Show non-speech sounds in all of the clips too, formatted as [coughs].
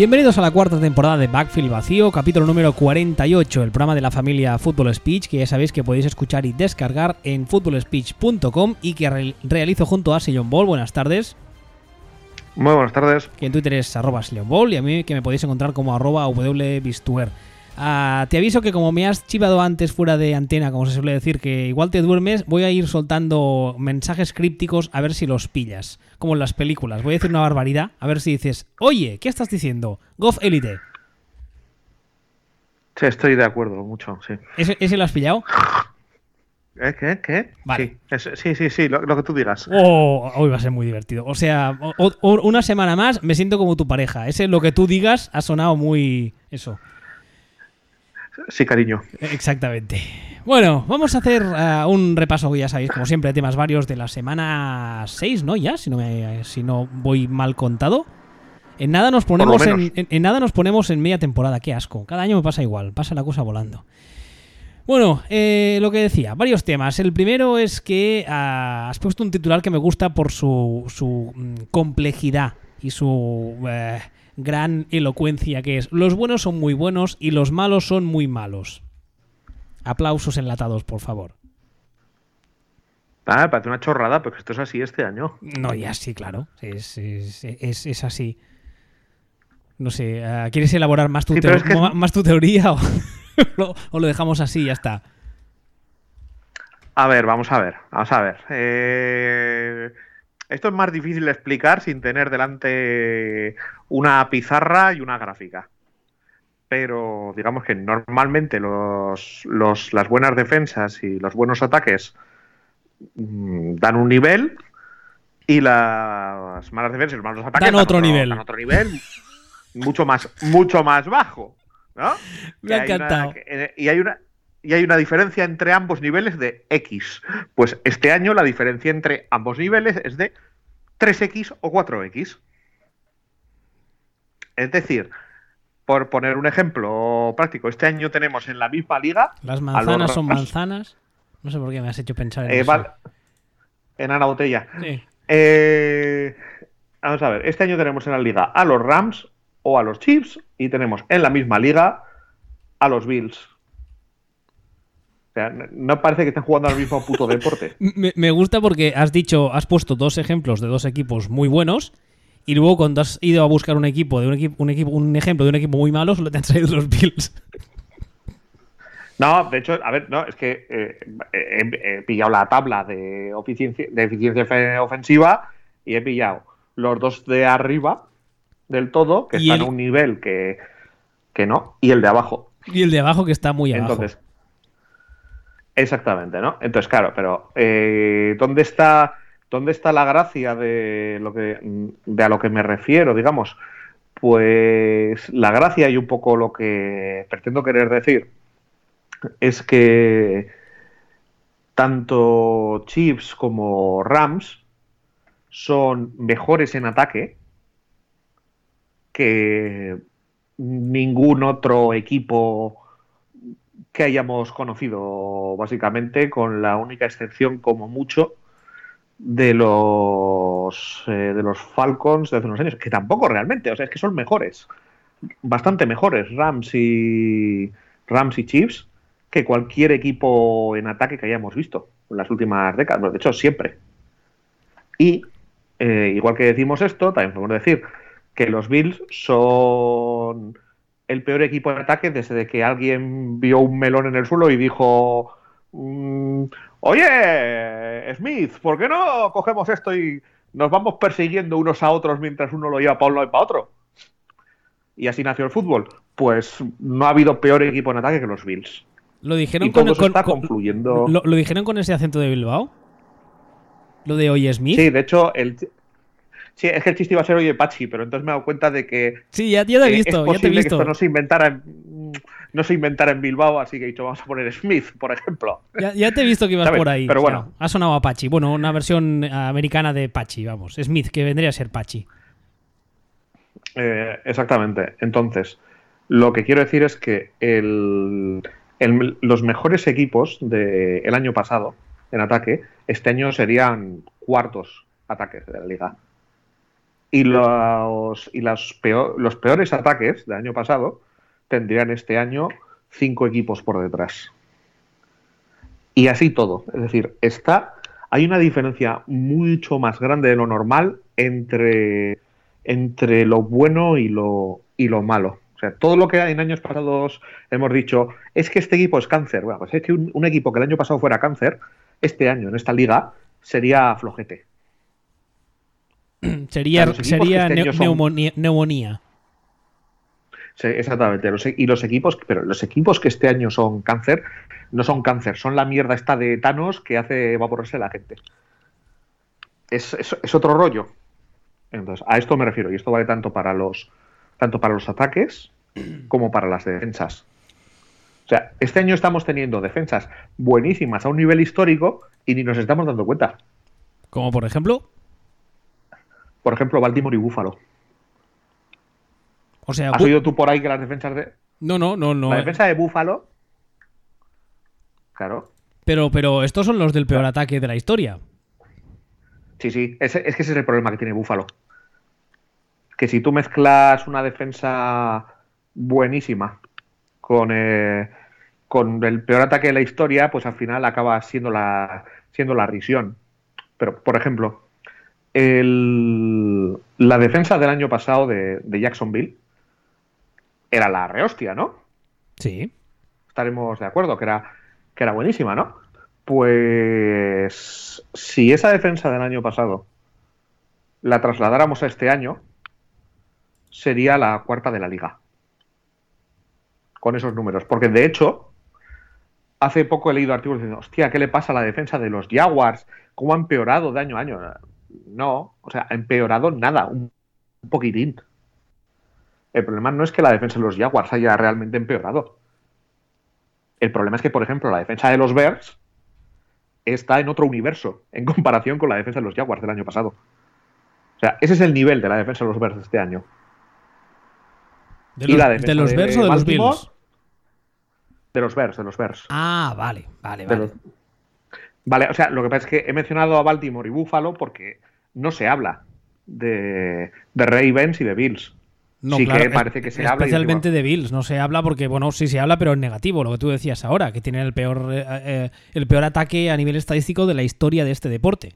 Bienvenidos a la cuarta temporada de Backfield Vacío, capítulo número 48, el programa de la familia Football Speech, que ya sabéis que podéis escuchar y descargar en footballspeech.com y que re- realizo junto a Sillon Ball. Buenas tardes. Muy buenas tardes. que en Twitter es arroba Ball y a mí que me podéis encontrar como arroba wbistuer. Ah, te aviso que como me has chivado antes fuera de antena, como se suele decir, que igual te duermes, voy a ir soltando mensajes crípticos a ver si los pillas. Como en las películas. Voy a decir una barbaridad, a ver si dices, oye, ¿qué estás diciendo? Goff Elite. Sí, estoy de acuerdo, mucho, sí. ¿Ese, ese lo has pillado? [laughs] ¿Eh? ¿Qué? ¿Qué? Vale. Sí, sí, sí, sí, lo, lo que tú digas. Oh, hoy va a ser muy divertido. O sea, o- o- una semana más me siento como tu pareja. Ese lo que tú digas ha sonado muy... Eso. Sí, cariño. Exactamente. Bueno, vamos a hacer ah, un repaso, ya sabéis, como siempre, de temas varios de la semana 6, ¿no? Ya, si no, me- si no voy mal contado. En nada nos ponemos en, menos. en- en nada nos ponemos en media temporada, qué asco. Cada año me pasa igual, pasa la cosa volando. Bueno, eh, lo que decía, varios temas. El primero es que ah, has puesto un titular que me gusta por su, su mm, complejidad y su eh, gran elocuencia, que es los buenos son muy buenos y los malos son muy malos. Aplausos enlatados, por favor. Ah, parece una chorrada, pero esto es así este año. No, ya sí, claro. Es, es, es- es así. No sé, ah, ¿quieres elaborar más tu, Sí, pero teo- es que es- ma- más tu teoría o [laughs] lo, o lo dejamos así y ya está? A ver, vamos a ver, vamos a ver. Eh, Esto es más difícil de explicar sin tener delante una pizarra y una gráfica. Pero digamos que normalmente los, los- las buenas defensas y los buenos ataques mm, dan un nivel y las malas defensas y los malos ataques Dan otro nivel. dan otro nivel mucho más, mucho más bajo. ¿no? [laughs] Me ha encantado. eh, y hay una y hay una diferencia entre ambos niveles de X. Pues este año la diferencia entre ambos niveles es de 3X o 4X. Es decir, por poner un ejemplo práctico, este año tenemos en la misma liga Las manzanas son manzanas. No sé por qué me has hecho pensar en eh, eso. en Ana Botella. Sí. Eh, vamos a ver, este año tenemos en la liga a los Rams o a los Chiefs y tenemos en la misma liga a los Bills. O sea, no- parece que estén jugando al mismo puto deporte. [laughs] Me, me gusta porque has dicho, has puesto dos ejemplos de dos equipos muy buenos y luego cuando has ido a buscar un equipo de un equipo, un equipo, un ejemplo de un equipo muy malo, solo te han traído los Bills. [laughs] No, de hecho, a ver, no, es que eh, he, he pillado la tabla de eficiencia, de eficiencia fe- ofensiva y he pillado los dos de arriba del todo, que están el- a un nivel que, que no, y el de abajo. Y el de abajo que está muy abajo. Entonces, exactamente, ¿no? Entonces, claro, pero eh, ¿dónde está dónde está la gracia de lo que de a lo que me refiero, digamos? Pues la gracia y un poco lo que pretendo querer decir es que tanto Chiefs como Rams son mejores en ataque que ningún otro equipo que hayamos conocido, básicamente, con la única excepción, como mucho, de los eh, de los Falcons de hace unos años, que tampoco realmente, o sea, es que son mejores, bastante mejores Rams y Rams y Chiefs que cualquier equipo en ataque que hayamos visto en las últimas décadas, bueno, de hecho siempre. Y eh, igual que decimos esto, también podemos decir que los Bills son el peor equipo en ataque desde que alguien vio un melón en el suelo y dijo, mm, oye, Smith, ¿por qué no cogemos esto y nos vamos persiguiendo unos a otros mientras uno lo lleva para un lado y para otro? Y así nació el fútbol. Pues no ha habido peor equipo en ataque que los Bills. Lo dijeron Y con, todo eso con- está con- confluyendo. lo, lo dijeron con ese acento de Bilbao. Lo de Oye Smith. Sí, de hecho, el... sí, es que el chiste iba a ser oye Pachi, pero entonces me he dado cuenta de que Sí, ya, ya te he eh, visto, es ya te he posible que esto no se inventara en, no se inventara en Bilbao, así que he dicho, vamos a poner Smith, por ejemplo. Ya, ya te he visto que ibas ¿Sabes? por ahí. Pero o sea, bueno. ha sonado a Pachi. Bueno, una versión americana de Pachi, vamos. Smith, que vendría a ser Pachi. Eh, exactamente. Entonces, lo que quiero decir es que el- el- los mejores equipos del año pasado en ataque, este año serían cuartos ataques de la liga. Y los, y los, peor, los peores ataques del año pasado tendrían este año cinco equipos por detrás. Y así todo. Es decir, está, hay una diferencia mucho más grande de lo normal entre, entre lo bueno y lo, y lo malo. O sea, todo lo que en años pasados hemos dicho es que este equipo es cáncer. Bueno, pues es que un, equipo que el año pasado fuera cáncer, este año en esta liga sería flojete. [clears throat] sería sería este neumonía. Sí, exactamente. y los equipos, pero los equipos que este año son cáncer, no son cáncer, son la mierda esta de Thanos que hace evaporarse la gente. Es, es, otro rollo. Entonces, a esto me refiero, y esto vale tanto para los, tanto para los ataques [clears throat] como para las defensas. O sea, este año estamos teniendo defensas buenísimas a un nivel histórico y ni nos estamos dando cuenta. Como por ejemplo. Por ejemplo, Baltimore y Buffalo. O sea, ¿Has oído tú por ahí que las defensas de. No, no, no, no. La defensa de Buffalo. Claro. Pero, pero estos son los del peor ataque de la historia. Sí, sí. Es, es que ese es el problema que tiene Buffalo. Que si tú mezclas una defensa buenísima con, eh, con el peor ataque de la historia, pues al final acaba siendo la, siendo la risión. Pero, por ejemplo, el, la defensa del año pasado de, de Jacksonville era la rehostia, ¿no? Sí. Estaremos de acuerdo, que era, que era buenísima, ¿no? Pues si esa defensa del año pasado la trasladáramos a este año, sería la cuarta de la liga. Con esos números. Porque de hecho, hace poco he leído artículos diciendo, hostia, ¿qué le pasa a la defensa de los Jaguars? ¿Cómo ha empeorado de año a año? No, o sea, ha empeorado nada, un poquitín. El problema no es que la defensa de los Jaguars haya realmente empeorado. El problema es que, por ejemplo, la defensa de los Bears está en otro universo [laughs] en comparación con la defensa de los Jaguars del año pasado. O sea, ese es el nivel de la defensa de los Bears de este año. ¿De los, ¿de los Bears o de los Bills? De los Bears, de los Bears. Ah, vale, vale, vale. Vale, o sea, lo que pasa es que he mencionado a Baltimore y Buffalo porque no se habla de, de Ravens y de Bills. No, sí que parece que se habla. Especialmente de Bills, no se habla porque, bueno, sí se habla, pero en negativo, lo que tú decías ahora, que tienen el peor, eh, eh, el peor ataque a nivel estadístico de la historia de este deporte.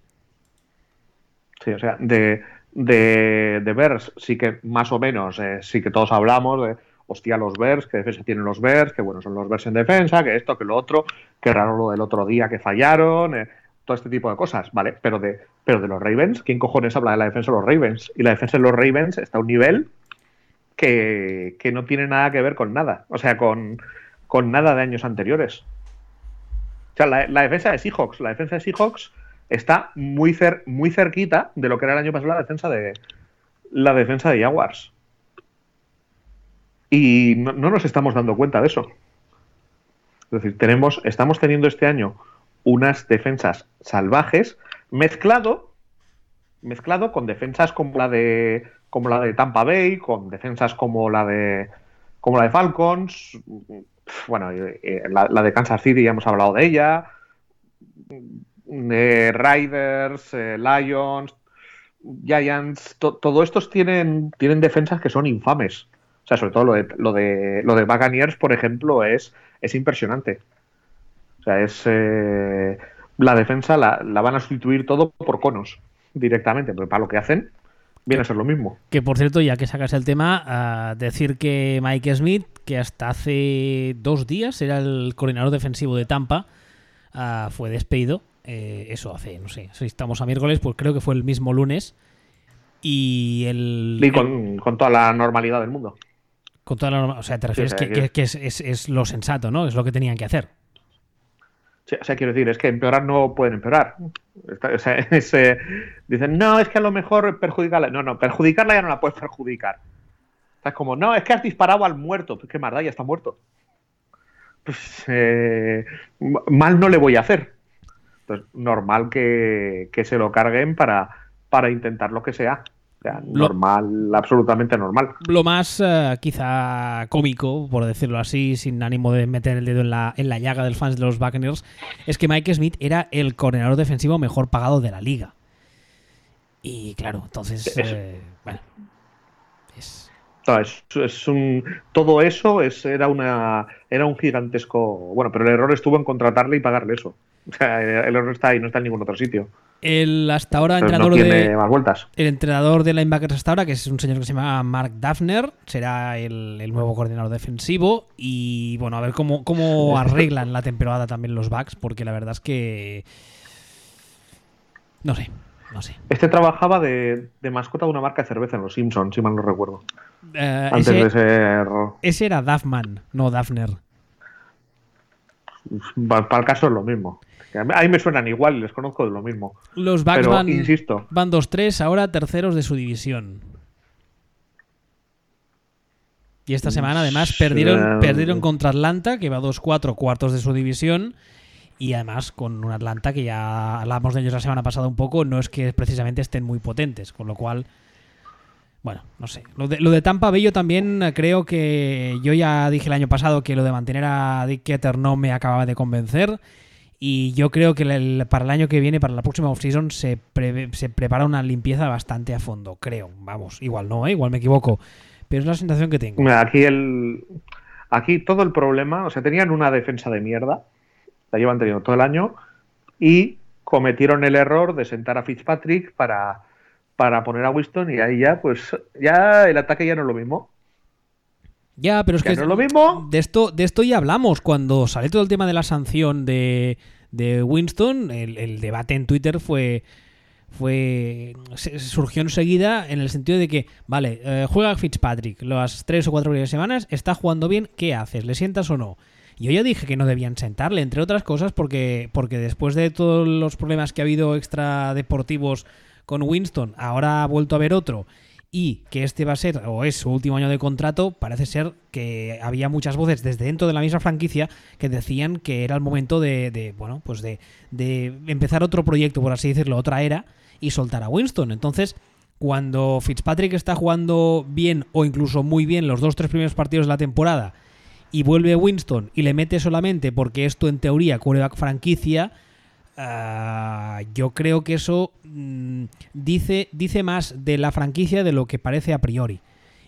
Sí, o sea, de, de, de Bears sí que más o menos, eh, sí que todos hablamos de, hostia, los Bears, que defensa tienen los Bears, que bueno, son los Bears en defensa, que esto, que lo otro, que raro lo del otro día que fallaron, todo este tipo de cosas, ¿vale? Pero de, pero de los Ravens, ¿quién cojones habla de la defensa de los Ravens? Y la defensa de los Ravens está a un nivel que, no tiene nada que ver con nada, o sea, con, nada de años anteriores. O sea, la, defensa de Seahawks, la defensa de Seahawks está muy, muy cerquita de lo que era el año pasado la defensa de la defensa de Jaguars. Y no, nos estamos dando cuenta de eso. Es decir, tenemos, estamos teniendo este año unas defensas salvajes mezclado, mezclado con defensas como la de como la de Tampa Bay, con defensas como la de como la de Falcons, bueno, eh, la, de Kansas City ya hemos hablado de ella, de Riders, eh, Lions, Giants, todos estos tienen, tienen defensas que son infames. O sea, sobre todo lo de, lo de, lo de Buccaneers, por ejemplo, es, es impresionante. O sea, es eh, la defensa la, la, van a sustituir todo por conos directamente, porque para lo que hacen viene a ser lo mismo. Que por cierto, ya que sacas el tema, decir que Mike Smith, que hasta hace dos días era el coordinador defensivo de Tampa, fue despedido. Eh, eso hace, no sé, si estamos a miércoles, pues creo que fue el mismo lunes. Y el. Y con, toda la normalidad del mundo. Con toda la O sea, te refieres que, es, es, lo sensato, ¿no? Es lo que tenían que hacer o sea, quiero decir, es que empeorar no pueden empeorar. O sea, [laughs] eh, dicen, no, es que a lo mejor perjudicarla. No, no, perjudicarla ya no la puedes perjudicar. O es como, no, es que has disparado al muerto. Pues qué maldad, ya está muerto. Pues eh, mal no le voy a hacer. Entonces, normal que, que se lo carguen para, para intentar lo que sea normal, absolutamente normal. Lo más eh, quizá cómico, por decirlo así, sin ánimo de meter el dedo en la, en la llaga del fans de los Buccaneers, es que Mike Smith era el coordinador defensivo mejor pagado de la liga. Y claro, entonces, eh, bueno, es... es, un, todo eso es, era, una, era un gigantesco... Bueno, pero el error estuvo en contratarle y pagarle eso. O sea, el error está ahí, no está en ningún otro sitio. El hasta ahora entrenador de. El entrenador de linebackers hasta ahora, que es un señor que se llama Mark Daphner, será el, nuevo coordinador defensivo. Y bueno, a ver cómo, cómo [laughs] arreglan la temporada también los backs, porque la verdad es que. No sé, no sé. Este trabajaba de, mascota de una marca de cerveza en Los Simpsons, si mal no recuerdo. Eh, Antes de ser. Ese era Daphman, no Daphner. Para el caso es lo mismo. A mí me suenan igual, les conozco de lo mismo. Los Bucks van, insisto. van 2-3, ahora terceros de su división. Y esta semana además perdieron, perdieron contra Atlanta, que va 2-4 cuartos de su división. Y además con un Atlanta que ya hablamos de ellos la semana pasada un poco, no es que precisamente estén muy potentes. Con lo cual, bueno, no sé. Lo de, lo de Tampa Bello también creo que yo ya dije el año pasado que lo de mantener a Dick Ketter no me acababa de convencer. Y yo creo que para el año que viene, para la próxima offseason, se, se prepara una limpieza bastante a fondo, creo. Vamos, igual no, ¿eh? igual me equivoco. Pero es la sensación que tengo. Aquí, el, aquí todo el problema, o sea, tenían una defensa de mierda, la llevan teniendo todo el año, y cometieron el error de sentar a Fitzpatrick para, para poner a Winston y ahí ya, pues, ya el ataque ya no es lo mismo. Ya, pero es que, es lo mismo. De esto, de esto ya hablamos cuando salió todo el tema de la sanción de, de Winston. El, debate en Twitter fue, fue surgió enseguida en el sentido de que, vale, eh, juega Fitzpatrick las tres o cuatro primeras semanas, está jugando bien, ¿qué haces? ¿Le sientas o no? Yo ya dije que no debían sentarle, entre otras cosas, porque, porque después de todos los problemas que ha habido extra deportivos con Winston, ahora ha vuelto a haber otro y que este va a ser o es su último año de contrato, parece ser que había muchas voces desde dentro de la misma franquicia que decían que era el momento de, bueno, pues de, de, empezar otro proyecto, por así decirlo, otra era y soltar a Winston. Entonces, cuando Fitzpatrick está jugando bien o incluso muy bien los dos tres primeros partidos de la temporada y vuelve Winston y le mete solamente porque esto en teoría quarterback franquicia, Ah, yo creo que eso mm, dice, dice más de la franquicia de lo que parece a priori.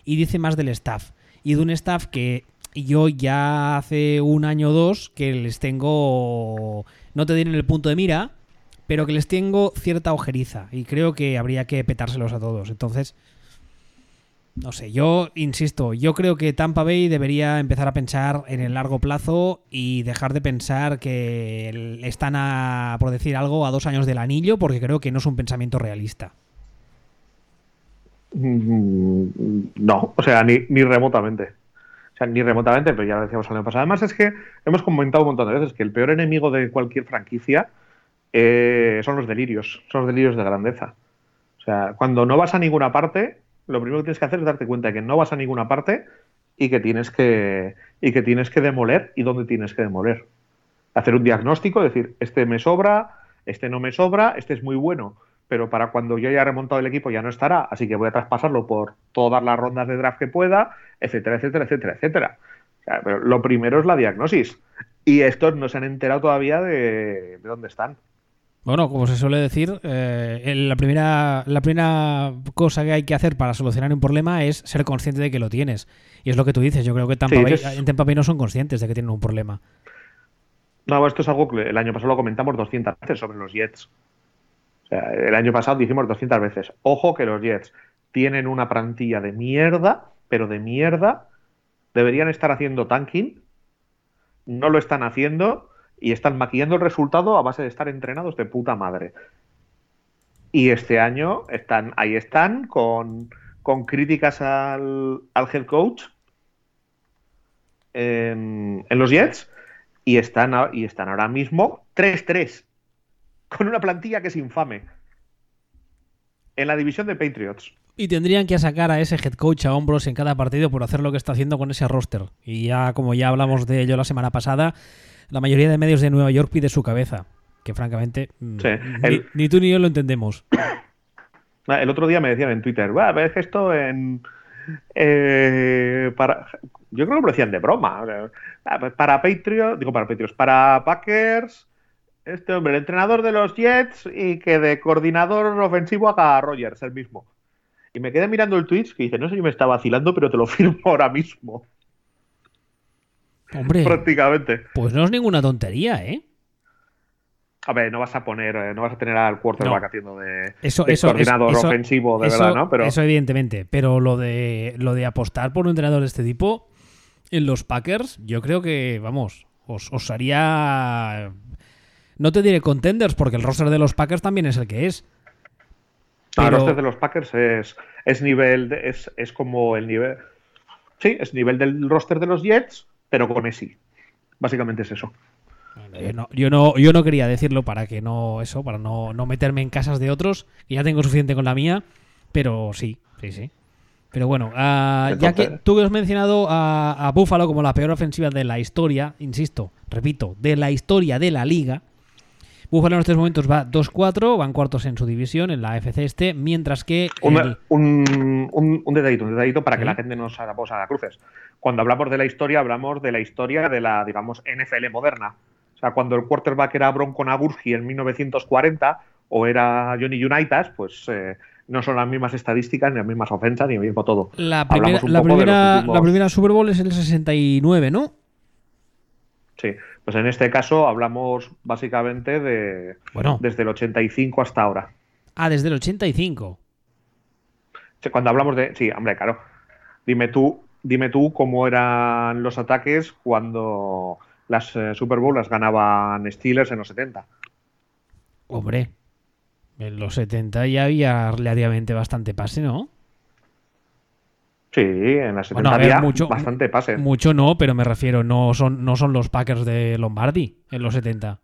Y dice más del staff. Y de un staff que yo ya hace un año o dos que les tengo, no te diré en el punto de mira, pero que les tengo cierta ojeriza. Y creo que habría que petárselos a todos. Entonces, no sé, yo insisto, yo creo que Tampa Bay debería empezar a pensar en el largo plazo y dejar de pensar que están a, por decir algo, a dos años del anillo, porque creo que no es un pensamiento realista. Mm, no, o sea, ni, remotamente. O sea, ni remotamente, pero ya lo decíamos el año pasado. Además es que hemos comentado un montón de veces que el peor enemigo de cualquier franquicia eh, son los delirios, son los delirios de grandeza. O sea, cuando no vas a ninguna parte, lo primero que tienes que hacer es darte cuenta de que no vas a ninguna parte y que tienes que, y que, tienes que demoler y dónde tienes que demoler. Hacer un diagnóstico, decir, este me sobra, este no me sobra, este es muy bueno, pero para cuando yo haya remontado el equipo ya no estará, así que voy a traspasarlo por todas las rondas de draft que pueda, etcétera, etcétera, etcétera, etcétera. pero lo primero es la diagnosis. Y estos no se han enterado todavía de dónde están. Bueno, como se suele decir, eh, la, primera, la primera cosa que hay que hacer para solucionar un problema es ser consciente de que lo tienes. Y es lo que tú dices. Yo creo que en Tampa Bay no son conscientes de que tienen un problema. No, esto es algo que el año pasado lo comentamos 200 veces sobre los Jets. O sea, el año pasado dijimos 200 veces. Ojo que los Jets tienen una plantilla de mierda, pero de mierda. Deberían estar haciendo tanking. No lo están haciendo y están maquillando el resultado a base de estar entrenados de puta madre. Y este año están, ahí están con, críticas al, head coach en, los Jets y están, y están ahora mismo 3-3 con una plantilla que es infame en la división de Patriots. Y tendrían que sacar a ese head coach a hombros en cada partido por hacer lo que está haciendo con ese roster. Y ya, como ya hablamos de ello la semana pasada, la mayoría de medios de Nueva York pide su cabeza. Que francamente, mm, ni, tú ni yo lo entendemos. [coughs] Ah, el otro día me decían en Twitter, ves esto en. Eh, para, yo creo que lo decían de broma. Ah, pues para Patriots, digo para Patriots, para Packers, este hombre, el entrenador de los Jets y que de coordinador ofensivo haga a Rogers, el mismo. Y me quedé mirando el Twitch que dice, no sé si me está vacilando, pero te lo [laughs] firmo ahora mismo. Hombre, Prácticamente. pues no es ninguna tontería, ¿eh? A ver, no vas a poner, eh, no vas a tener al quarterback No. haciendo de, Eso, de eso, coordinador eso- ofensivo, de eso- verdad, ¿no? Pero Eso evidentemente, pero lo de lo de apostar por un entrenador de este tipo en los Packers, yo creo que, vamos, os, os haría... No te diré contenders, porque el roster de los Packers también es el que es. el pero- roster de los Packers es, es nivel, de- es, es como el nivel, sí, es nivel del roster de los Jets, pero con ESI. Básicamente es eso. Yo no, yo no, yo no quería decirlo para que no, eso, para no, no meterme en casas de otros, que ya tengo suficiente con la mía, pero sí, sí, sí. Pero bueno, ah, ya que tú has mencionado a, a Buffalo como la peor ofensiva de la historia, insisto, repito, de la historia de la liga, Buffalo en estos momentos va 2-4, van cuartos en su división, en la FC este, mientras que Un, el- un, un- un detallito, un detallito para que Sí. la gente no se haga a cruces. Cuando hablamos de la historia, hablamos de la historia de la, digamos, NFL moderna. O sea, cuando el quarterback era Bronco Nagurski en 1940 o era Johnny Unitas, pues eh, no son las mismas estadísticas, ni las mismas ofensas, ni el mismo todo. la primera, últimos- la primera Super Bowl es el 69, ¿no? Sí, pues en este caso hablamos básicamente de Bueno, desde el 85 hasta ahora. ah, desde el 85. Sí, Cuando hablamos de. Sí, hombre, claro. Dime tú, dime tú cómo eran los ataques cuando las eh, Super Bowl las ganaban Steelers en los 70. Hombre, en los 70 ya había relativamente bastante pase, ¿no? Sí, en las 70 Bueno, a ver, había mucho- bastante pase. Mucho no, pero me refiero, no son, no son los Packers de Lombardi en los 70.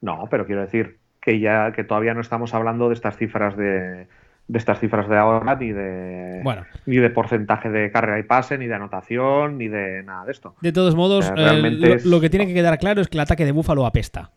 No, pero quiero decir que ya que todavía no estamos hablando de estas cifras de, de estas cifras de ahora ni de Bueno, ni de porcentaje de carrera y pase, ni de anotación, ni de nada de esto. de todos modos, Eh, eh, realmente lo, es- lo que tiene que quedar claro es que el ataque de Búfalo apesta.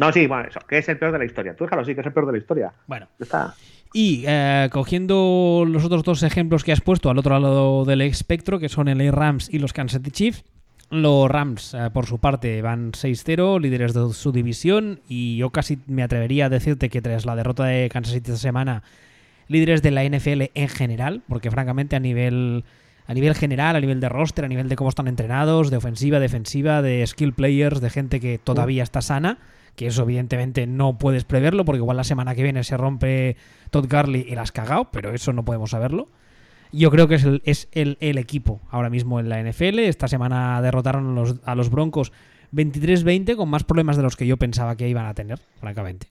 No, sí, bueno, eso, que es el peor de la historia. Tú déjalo así, que es el peor de la historia. Bueno, está. Y eh, cogiendo los otros dos ejemplos que has puesto al otro lado del espectro, que son el Rams y los Kansas City Chiefs, los Rams, eh, por su parte, van 6-0, líderes de su división, y yo casi me atrevería a decirte que tras la derrota de Kansas City esta semana, líderes de la NFL en general, porque francamente a nivel, a nivel general, a nivel de roster, a nivel de cómo están entrenados, de ofensiva, defensiva, de skill players, de gente que todavía está sana, que eso evidentemente no puedes preverlo, porque igual la semana que viene se rompe Todd Gurley y la has cagado, pero eso no podemos saberlo. Yo creo que es el, es el, el equipo ahora mismo en la NFL. Esta semana derrotaron a los, a los Broncos 23-20 con más problemas de los que yo pensaba que iban a tener, francamente.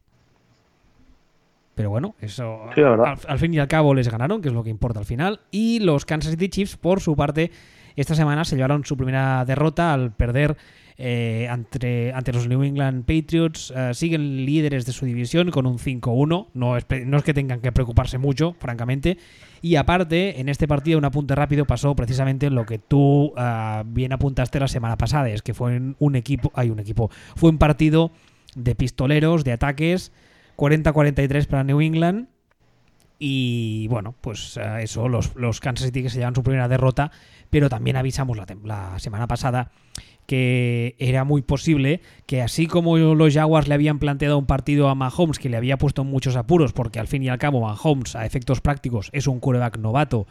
Pero bueno, eso Sí, al, al fin y al cabo les ganaron, que es lo que importa al final. Y los Kansas City Chiefs, por su parte, esta semana se llevaron su primera derrota al perder eh, ante, ante los New England Patriots. Eh, siguen líderes de su división con un 5-1. No es, no es que tengan que preocuparse mucho, francamente. Y aparte, en este partido, un apunte rápido pasó precisamente lo que tú ah, bien apuntaste la semana pasada. Es que fue un- equipo, hay un equipo, fue un partido de pistoleros, de ataques. 40-43 para New England. Y bueno, pues eh, eso, los, los Kansas City que se llevan su primera derrota, pero también avisamos la, la semana pasada que era muy posible que así como los Jaguars le habían planteado un partido a Mahomes que le había puesto muchos apuros, porque al fin y al cabo Mahomes a efectos prácticos es un quarterback novato,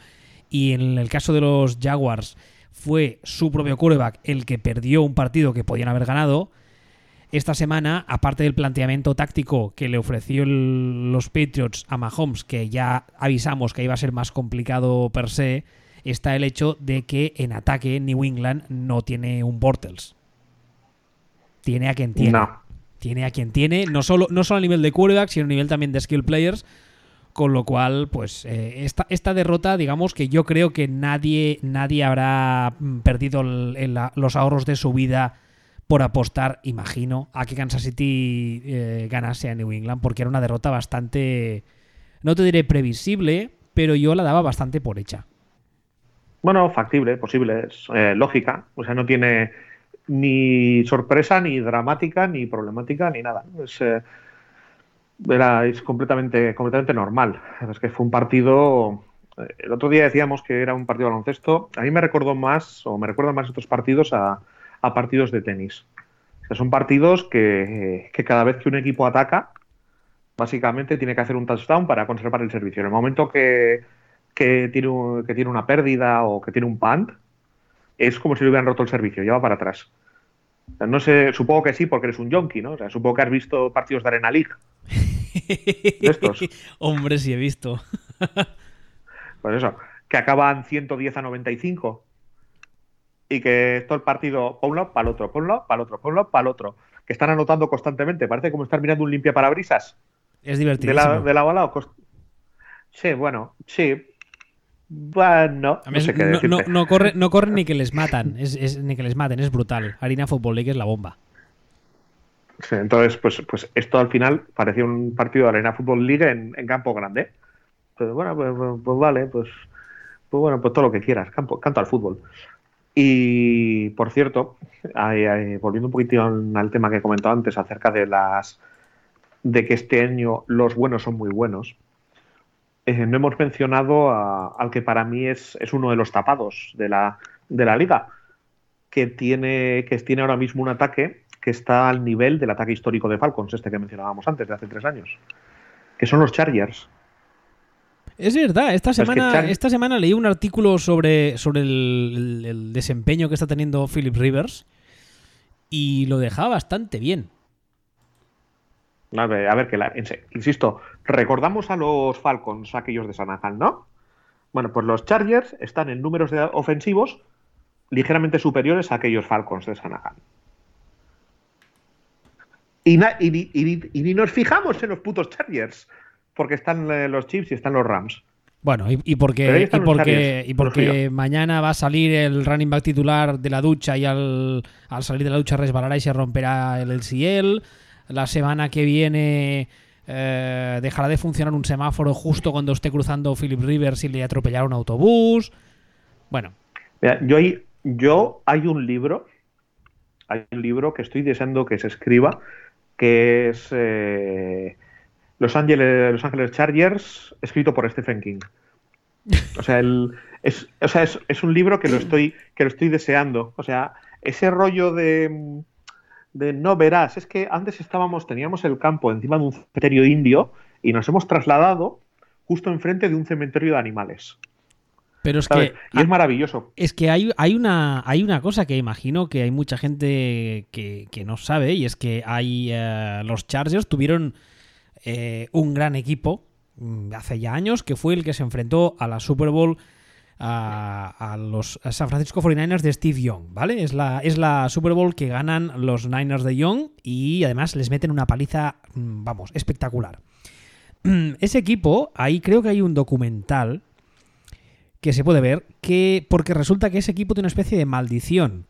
y en el caso de los Jaguars fue su propio quarterback el que perdió un partido que podían haber ganado, esta semana, aparte del planteamiento táctico que le ofreció los Patriots a Mahomes, que ya avisamos que iba a ser más complicado per se, está el hecho de que en ataque New England no tiene un Bortles. Tiene a quien tiene. No. Tiene a quien tiene, no solo, no solo a nivel de quarterback, sino a nivel también de skill players. Con lo cual, pues, eh, esta, esta derrota, digamos que yo creo que nadie, nadie habrá mm, perdido el- el- la- los ahorros de su vida por apostar, imagino, a que Kansas City eh, ganase a New England, porque era una derrota bastante, no te diré previsible, pero yo la daba bastante por hecha. Bueno, factible, posible, es eh, lógica. O sea, no tiene ni sorpresa, ni dramática, ni problemática, ni nada. Es, eh, era, es completamente, completamente normal. Es que fue un partido. eh, El otro día decíamos que era un partido de baloncesto. A mí me recordó más, o me recuerdan más estos partidos a, a partidos de tenis. O son partidos que, que, cada vez que un equipo ataca, básicamente tiene que hacer un touchdown para conservar el servicio. En el momento que, que, tiene, que tiene una pérdida o que tiene un punt, es como si le hubieran roto el servicio, ya va para atrás. No sé, supongo que sí, porque eres un yonki, ¿no? O sea, supongo que has visto partidos de Arena League. [laughs] De estos. Hombre, sí he visto. [laughs] pues eso, que acaban 110 a 95 y que todo el partido por un lado, para el otro, por un lado, para el otro, por un lado, para el otro. Que están anotando constantemente. Parece como estar mirando un limpia parabrisas. Es divertido. De, lado a lado. Sí, bueno, sí. Bueno, no, sé qué no, no, corre, no corre ni que les matan, es, ni que les maten, es brutal. Harina Football League es la bomba. Sí, entonces, pues, pues esto al final parecía un partido de Arena Football League en, campo grande. Pero bueno, pues, pues, pues, vale, pues, pues bueno, pues todo lo que quieras, campo, canto al fútbol. Y por cierto, volviendo un poquito al tema que he comentado antes acerca de las de que este año los buenos son muy buenos, eh, no hemos mencionado al que para mí es, es, uno de los tapados de la, de la liga, que tiene, que tiene ahora mismo un ataque que está al nivel del ataque histórico de Falcons, este que mencionábamos antes, de hace tres años, que son los Chargers. Es verdad, esta semana, esta semana leí un artículo sobre, sobre el, desempeño que está teniendo Philip Rivers y lo dejaba bastante bien. A ver, a ver que la, insisto, recordamos a los Falcons, aquellos de San ¿no? Bueno, pues los Chargers están en números de ofensivos ligeramente superiores a aquellos Falcons de San Y, y, y, ni nos fijamos en los putos Chargers porque están eh, los Chips y están los Rams. Bueno, y, porque, y porque, y porque mañana va a salir el running back titular de la ducha y al, salir de la ducha resbalará y se romperá el LCL. La semana que viene eh, dejará de funcionar un semáforo justo cuando esté cruzando Philip Rivers y le atropellará un autobús. Bueno. yo, hay, yo hay un libro, hay un libro que estoy deseando que se escriba, que es... Eh, los Ángeles, Los Ángeles Chargers, escrito por Stephen King. O sea, es, o sea es, un libro que lo, estoy, que lo estoy deseando. O sea, ese rollo de, de no verás, es que antes estábamos, teníamos el campo encima de un cementerio indio y nos hemos trasladado justo enfrente de un cementerio de animales. Pero es que. Y es maravilloso. Es que hay, hay, una, hay una cosa que imagino que hay mucha gente que, no sabe, y es que hay. Eh, los Chargers tuvieron eh, un gran equipo mm, hace ya años, que fue el que se enfrentó a la Super Bowl a, los San Francisco 49ers de Steve Young, ¿vale? Es la, es la Super Bowl que ganan los Niners de Young y además les meten una paliza, mm, vamos, espectacular. Ese equipo, ahí creo que hay un documental que se puede ver, que porque resulta que ese equipo tiene una especie de maldición.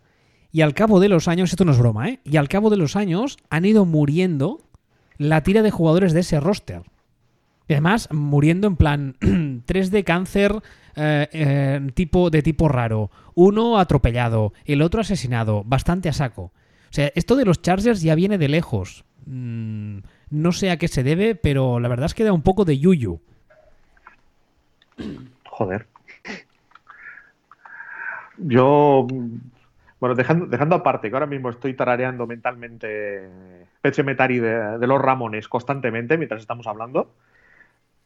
Y al cabo de los años, esto no es broma, ¿eh? Y al cabo de los años han ido muriendo la tira de jugadores de ese roster. Además, muriendo en plan [clears throat] 3 de cáncer eh, eh, tipo, de tipo raro. Uno atropellado, el otro asesinado, bastante a saco. O sea, esto de los Chargers ya viene de lejos. Mm, no sé a qué se debe, pero la verdad es que da un poco de yuyu. Joder. Yo bueno, dejando, dejando aparte que ahora mismo estoy tarareando mentalmente Peche Metari de, los Ramones constantemente mientras estamos hablando.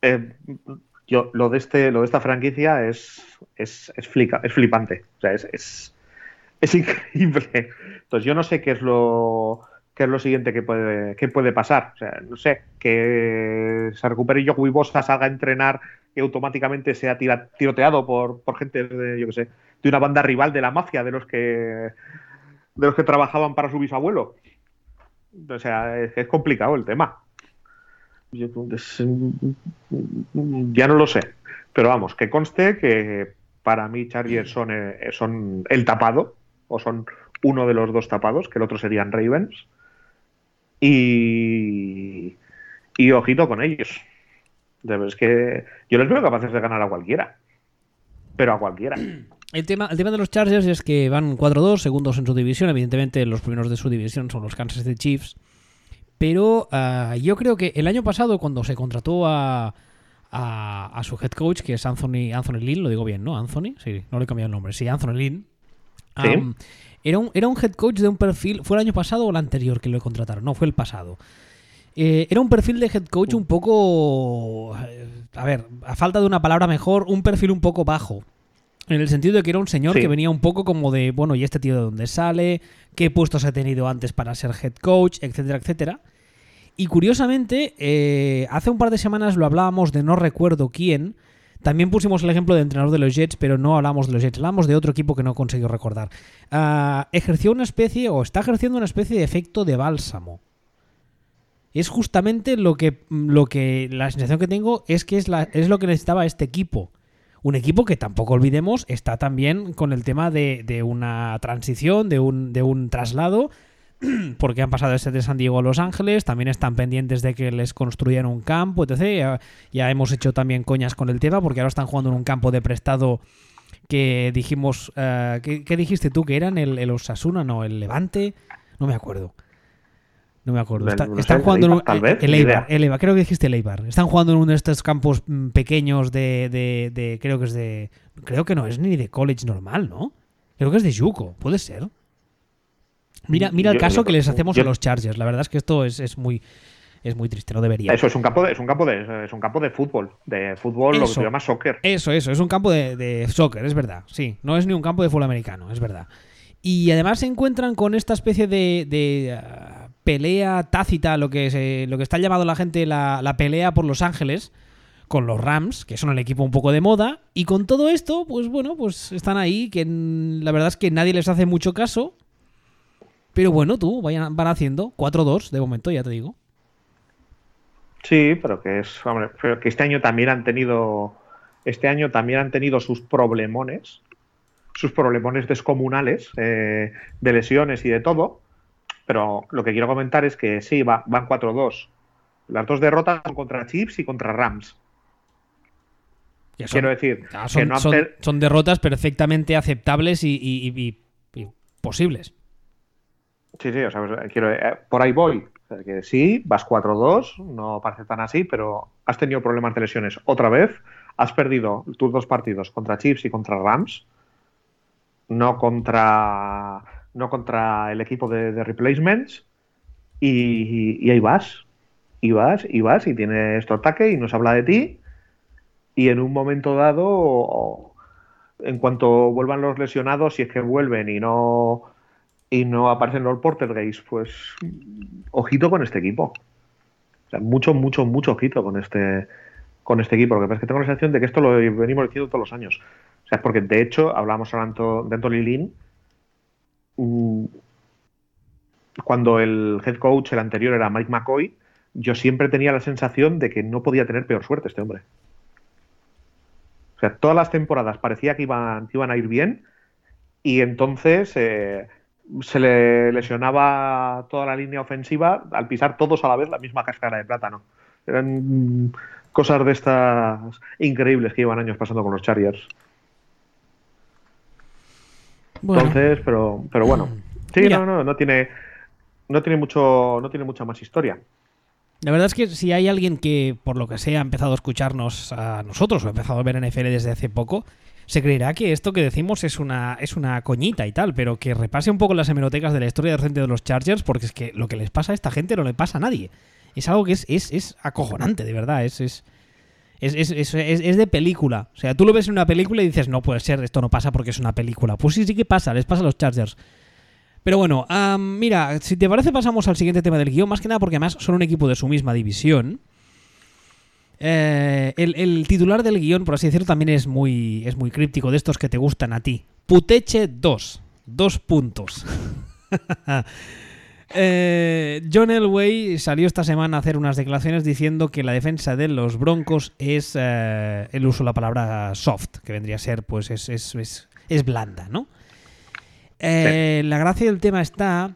Eh, yo, lo de este, lo de esta franquicia es, es, es, es flipante. O sea, es, es, es, [laughs] increíble. Entonces, yo no sé qué es lo qué es lo siguiente que puede, que puede pasar. O sea, no sé, que se recupere Joey Bosa, salga a entrenar y automáticamente sea tiroteado por, por gente de, yo qué sé, de una banda rival de la mafia, de los que de los que trabajaban para su bisabuelo. O sea, es, complicado el tema. Ya no lo sé. Pero vamos, que conste que para mí Chargers son, eh, son el tapado, o son uno de los dos tapados, que el otro serían Ravens. Y, y ojito con ellos. Es que yo les veo capaces de ganar a cualquiera. Pero a cualquiera. El tema, el tema de los Chargers es que van 4-2, segundos en su división. Evidentemente, los primeros de su división son los Kansas City Chiefs. Pero ah, yo creo que el año pasado, cuando se contrató a, a, su head coach, que es Anthony, Anthony Lynn, lo digo bien, ¿no? Anthony, sí, no le he cambiado el nombre. Sí, Anthony Lynn. era, un, era un head coach de un perfil. ¿Fue el año pasado o el anterior que lo contrataron? No, fue el pasado. Eh, era un perfil de head coach un poco. Eh, a ver, a falta de una palabra mejor, un perfil un poco bajo. En el sentido de que era un señor que venía un poco como de, bueno, ¿y este tío de dónde sale? ¿Qué puestos ha tenido antes para ser head coach? Etcétera, etcétera. Y curiosamente, eh, hace un par de semanas lo hablábamos de no recuerdo quién. También pusimos el ejemplo de entrenador de los Jets, pero no hablamos de los Jets, hablamos de otro equipo que no consiguió recordar. Ah, ejerció una especie, o está ejerciendo una especie de efecto de bálsamo. Es justamente lo que, lo que la sensación que tengo es que es, la, es lo que necesitaba este equipo. Un equipo que tampoco olvidemos está también con el tema de, de una transición, de un, de un traslado [clears throat] porque han pasado ese de San Diego a Los Ángeles, también están pendientes de que les construyan un campo, etc. Ya, hemos hecho también coñas con el tema, porque ahora están jugando en un campo de prestado que dijimos... Eh, ¿qué, dijiste tú? ¿Que eran el, Osasuna? No, el Levante. No me acuerdo. No me acuerdo. están jugando en un, el, Eibar, creo que dijiste el Eibar. Están jugando en uno de estos campos mm, pequeños de, de, de, Creo que es de. Creo que no es ni de college normal, ¿no? Creo que es de Yuko, puede ser. Mira, mira el caso que les hacemos a los Chargers. La verdad es que esto es, muy es muy triste, no debería. Eso es un campo de, es un campo de, es un campo de fútbol, de fútbol, lo que se llama soccer. Eso, eso, es un campo de, soccer, es verdad. Sí, no es ni un campo de fútbol americano, es verdad. Y además se encuentran con esta especie de, uh, pelea tácita, lo que se, lo que está llamando la gente la, la pelea por Los Ángeles con los Rams, que son el equipo un poco de moda, y con todo esto, pues bueno, pues están ahí, que la verdad es que nadie les hace mucho caso, pero bueno, tú, vayan, van haciendo 4-2 de momento, ya te digo. Sí, pero que es, hombre, pero que este año también han tenido, este año también han tenido sus problemones, sus problemones descomunales eh, de lesiones y de todo. Pero lo que quiero comentar es que sí, van 4-2. Las dos derrotas son contra Chips y contra Rams. quiero decir, son, derrotas perfectamente aceptables y posibles. Sí, sí, o sea, pues, quiero, eh, por ahí voy. que sí, vas 4-2, no parece tan así, pero has tenido problemas de lesiones otra vez. Has perdido tus dos partidos contra Chiefs y contra Rams, no contra, no contra el equipo de, replacements. Y, ahí vas, y vas, y vas, y tienes tu ataque y nos habla de ti. Y en un momento dado, en cuanto vuelvan los lesionados, si es que vuelven y no y no aparecen los Portergeist, pues ojito con este equipo. O sea, mucho, mucho, mucho ojito con este con este equipo. Que pasa es que tengo la sensación de que esto lo venimos diciendo todos los años. O sea, porque de hecho, hablamos ahora de Anthony. Mm, cuando el head coach, el anterior, era Mike McCoy, yo siempre tenía la sensación de que no podía tener peor suerte este hombre. O sea, todas las temporadas parecía que iban, iban a ir bien y entonces eh, se le lesionaba toda la línea ofensiva al pisar todos a la vez la misma cáscara de plátano. Eran cosas de estas increíbles que llevan años pasando con los Chargers. Entonces, pero, pero bueno. [clears throat] Sí, no, no, no tiene, no tiene mucho, no tiene mucha más historia. La verdad es que si hay alguien que, por lo que sea, ha empezado a escucharnos a nosotros o ha empezado a ver NFL desde hace poco, se creerá que esto que decimos es una, es una coñita y tal, pero que repase un poco las hemerotecas de la historia reciente de los Chargers, porque es que lo que les pasa a esta gente no le pasa a nadie. Es algo que es, es, es acojonante, de verdad. Es, es, es, de película. O sea, tú lo ves en una película y dices, no puede ser, esto no pasa porque es una película. Pues sí, sí que pasa, les pasa a los Chargers. Pero bueno, mira, si te parece pasamos al siguiente tema del guion, más que nada porque además son un equipo de su misma división. Eh, el, titular del guion, por así decirlo, también es muy, es muy críptico, de estos que te gustan a ti. Puteche 2. Dos puntos. [laughs] Eh, John Elway salió esta semana a hacer unas declaraciones diciendo que la defensa de los Broncos es eh, el uso de la palabra soft, que vendría a ser, pues, es, es, es, blanda, ¿no? La gracia del tema está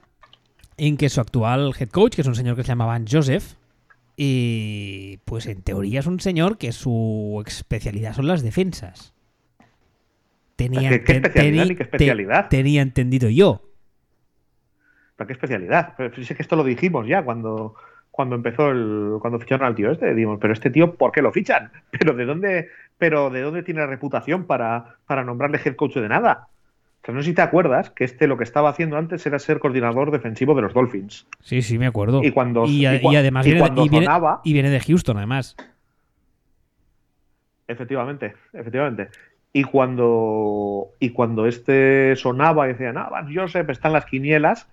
en que su actual head coach, que es un señor que se llamaba Joseph, y pues en teoría es un señor que su especialidad son las defensas. Tenía, ¿Qué, especialidad qué especialidad? tenía entendido yo. ¿Para qué especialidad? Pero que esto lo dijimos ya cuando, cuando empezó el. cuando ficharon al tío este. Dimos, pero este tío, ¿por qué lo fichan? [laughs] ¿Pero de dónde, pero de dónde tiene reputación para, para nombrarle head coach de nada? Que no sé si te acuerdas que este lo que estaba haciendo antes era ser coordinador defensivo de los Dolphins. Sí, sí, me acuerdo. Y cuando y, a- y cua- y además y viene, cuando viene- sonaba- y viene de Houston, además. Efectivamente, efectivamente. Y cuando, y cuando este sonaba y decían, ah, Joseph está en las quinielas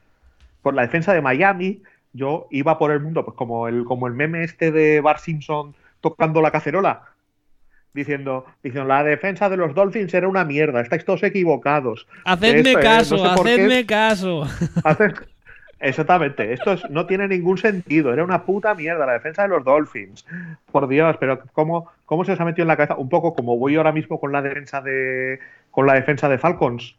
por la defensa de Miami, yo iba por el mundo, pues como el, como el meme este de Bart Simpson tocando la cacerola, diciendo, diciendo, la defensa de los Dolphins era una mierda, estáis todos equivocados. Hacedme Esto, eh, caso, no sé por qué. hacedme caso. [laughs] Exactamente, esto es- no tiene ningún sentido, era una puta mierda la defensa de los Dolphins. Por Dios, pero ¿cómo, cómo se os ha metido en la cabeza? Un poco como voy ahora mismo con la defensa de con la defensa de Falcons.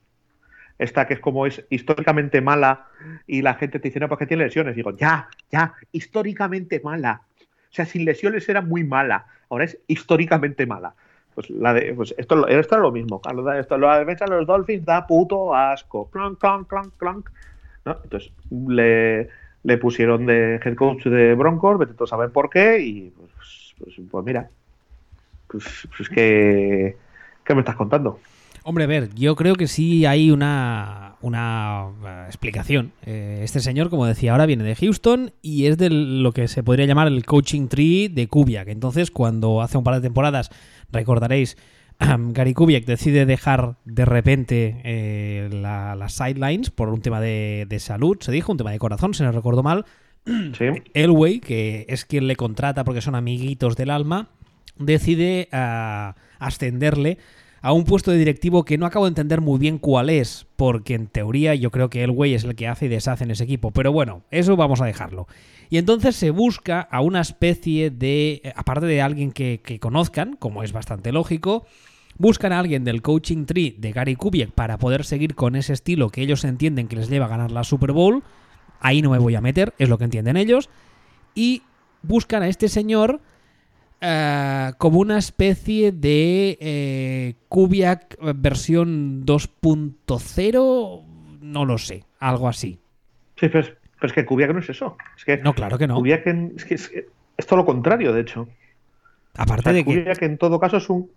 Esta que es como es históricamente mala y la gente te dice, no, porque tiene lesiones. Digo, ya, ya, históricamente mala. O sea, sin lesiones era muy mala. Ahora es históricamente mala. Pues, la de, pues esto, esto era lo mismo. Esto, la defensa de los Dolphins da puto asco. Clonk, clonk, clonk, clonk. Entonces le, le pusieron de head coach de Broncos, vete a saber por qué, y pues, pues, pues mira, pues, pues que, ¿qué me estás contando? Hombre, a ver, yo creo que sí hay una, una eh, explicación. Eh, este señor, como decía, ahora viene de Houston y es de lo que se podría llamar el coaching tree de Kubiak. Entonces, cuando hace un par de temporadas, recordaréis, [clears throat] Gary Kubiak decide dejar de repente eh, la- las sidelines por un tema de, de salud, se dijo, un tema de corazón, si no recuerdo mal. [clears throat] Sí, Elway, que es quien le contrata porque son amiguitos del alma, decide ah, ascenderle a un puesto de directivo que no acabo de entender muy bien cuál es, porque en teoría yo creo que Elway es el que hace y deshace en ese equipo, pero bueno, eso vamos a dejarlo. Y entonces se busca a una especie de, aparte de alguien que, que conozcan, como es bastante lógico, buscan a alguien del coaching tree de Gary Kubiak para poder seguir con ese estilo que ellos entienden que les lleva a ganar la Super Bowl. Ahí no me voy a meter, es lo que entienden ellos. Y buscan a este señor eh, como una especie de eh, Kubiak versión 2.0, no lo sé, algo así. sí pero, es, pero es que Kubiak no es eso. Es que No, claro que no. Kubiak en- es, que es, es todo lo contrario, de hecho. O Aparte sea, de que... Kubiak en todo caso es un,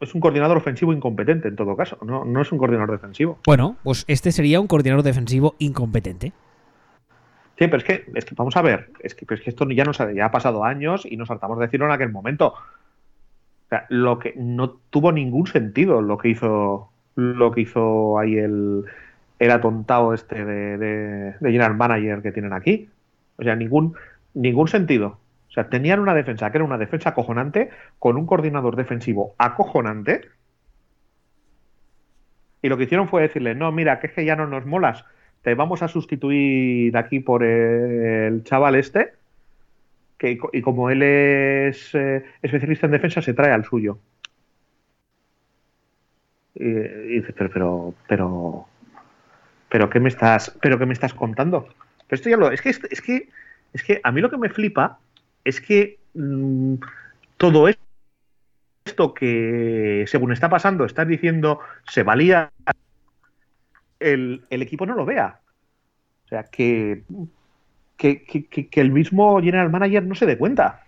es un coordinador ofensivo incompetente, en todo caso. No, no es un coordinador defensivo. Bueno, pues este sería un coordinador defensivo incompetente. Pero es que, es que vamos a ver, es que, es que esto ya nos ha, ya ha pasado años y nos hartamos de decirlo en aquel momento. O sea, lo que no tuvo ningún sentido lo que hizo lo que hizo ahí el, el atontado este de, de, de general manager que tienen aquí. O sea, ningún, ningún sentido. O sea, tenían una defensa que era una defensa acojonante con un coordinador defensivo acojonante. Y lo que hicieron fue decirle, no, mira, que es que ya no nos molas, te vamos a sustituir aquí por el chaval este, que, y como él es eh, especialista en defensa, se trae al suyo. Y, dices, pero, pero, pero, pero, ¿qué me estás, pero qué me estás contando? Pero esto ya lo, es que, es que, es que a mí lo que me flipa es que mmm, todo esto que, según está pasando, estás diciendo, se valía el, el, equipo no lo vea. O sea, que, que, que, que, el mismo general manager no se dé cuenta.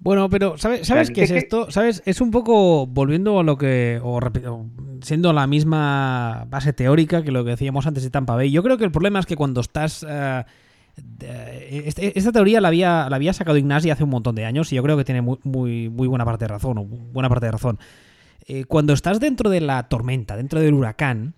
Bueno, pero ¿sabes, ¿sabes qué es esto? ¿Sabes? Es un poco volviendo a lo que. O, siendo la misma base teórica que lo que decíamos antes de Tampa Bay. Yo creo que el problema es que cuando estás. Uh, este, esta teoría la había, la había sacado Ignasi hace un montón de años y yo creo que tiene muy, muy, muy buena parte de razón. O buena parte de razón. Eh, cuando estás dentro de la tormenta, dentro del huracán,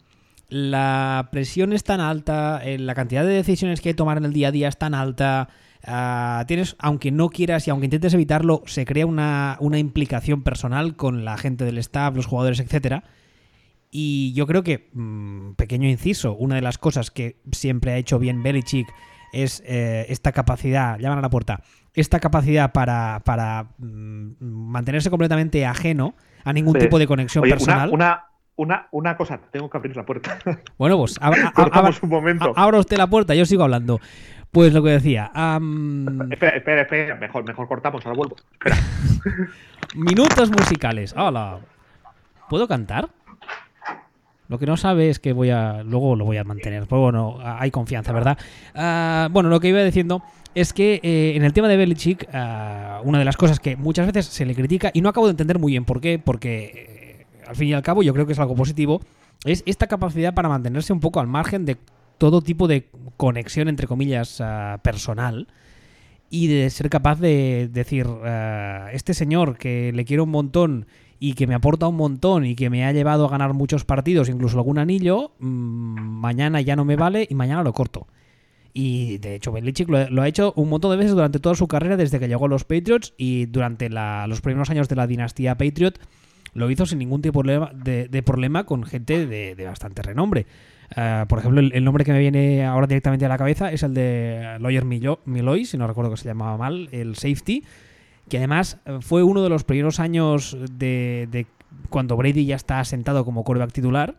la presión es tan alta, eh, la cantidad de decisiones que hay que tomar en el día a día es tan alta. Uh, tienes, aunque no quieras y aunque intentes evitarlo, se crea una, una, implicación personal con la gente del staff, los jugadores, etcétera. Y yo creo que, mmm, pequeño inciso, una de las cosas que siempre ha hecho bien Belichick es eh, esta capacidad, llaman a la puerta, esta capacidad para, para mmm, mantenerse completamente ajeno a ningún tipo de conexión Oye, personal. Una, una, una, una cosa, tengo que abrir la puerta. [laughs] Bueno, pues abra, un momento. abra usted la puerta, yo sigo hablando. Pues lo que decía. um, [laughs] Espera, espera, espera, mejor, mejor cortamos, ahora vuelvo. Espera. [laughs] minutos musicales. Hola. ¿Puedo cantar? Lo que no sabe es que voy a. Luego lo voy a mantener. Pero bueno, hay confianza, ¿verdad? Uh, bueno, lo que iba diciendo es que eh, en el tema de Belichick, uh, una de las cosas que muchas veces se le critica, y no acabo de entender muy bien por qué, porque al fin y al cabo yo creo que es algo positivo, es esta capacidad para mantenerse un poco al margen de todo tipo de conexión, entre comillas, ah, personal y de ser capaz de decir, ah, este señor que le quiero un montón y que me aporta un montón y que me ha llevado a ganar muchos partidos, incluso algún anillo, mm, mañana ya no me vale y mañana lo corto. Y de hecho, Belichick lo, ha hecho un montón de veces durante toda su carrera desde que llegó a los Patriots y durante los primeros años de la dinastía Patriot lo hizo sin ningún tipo de, problema con gente de, bastante renombre. Ah, por ejemplo, el, nombre que me viene ahora directamente a la cabeza es el de Lawyer Milloy, si no recuerdo que se llamaba mal, el safety, que además eh, fue uno de los primeros años de, cuando Brady ya está sentado como quarterback titular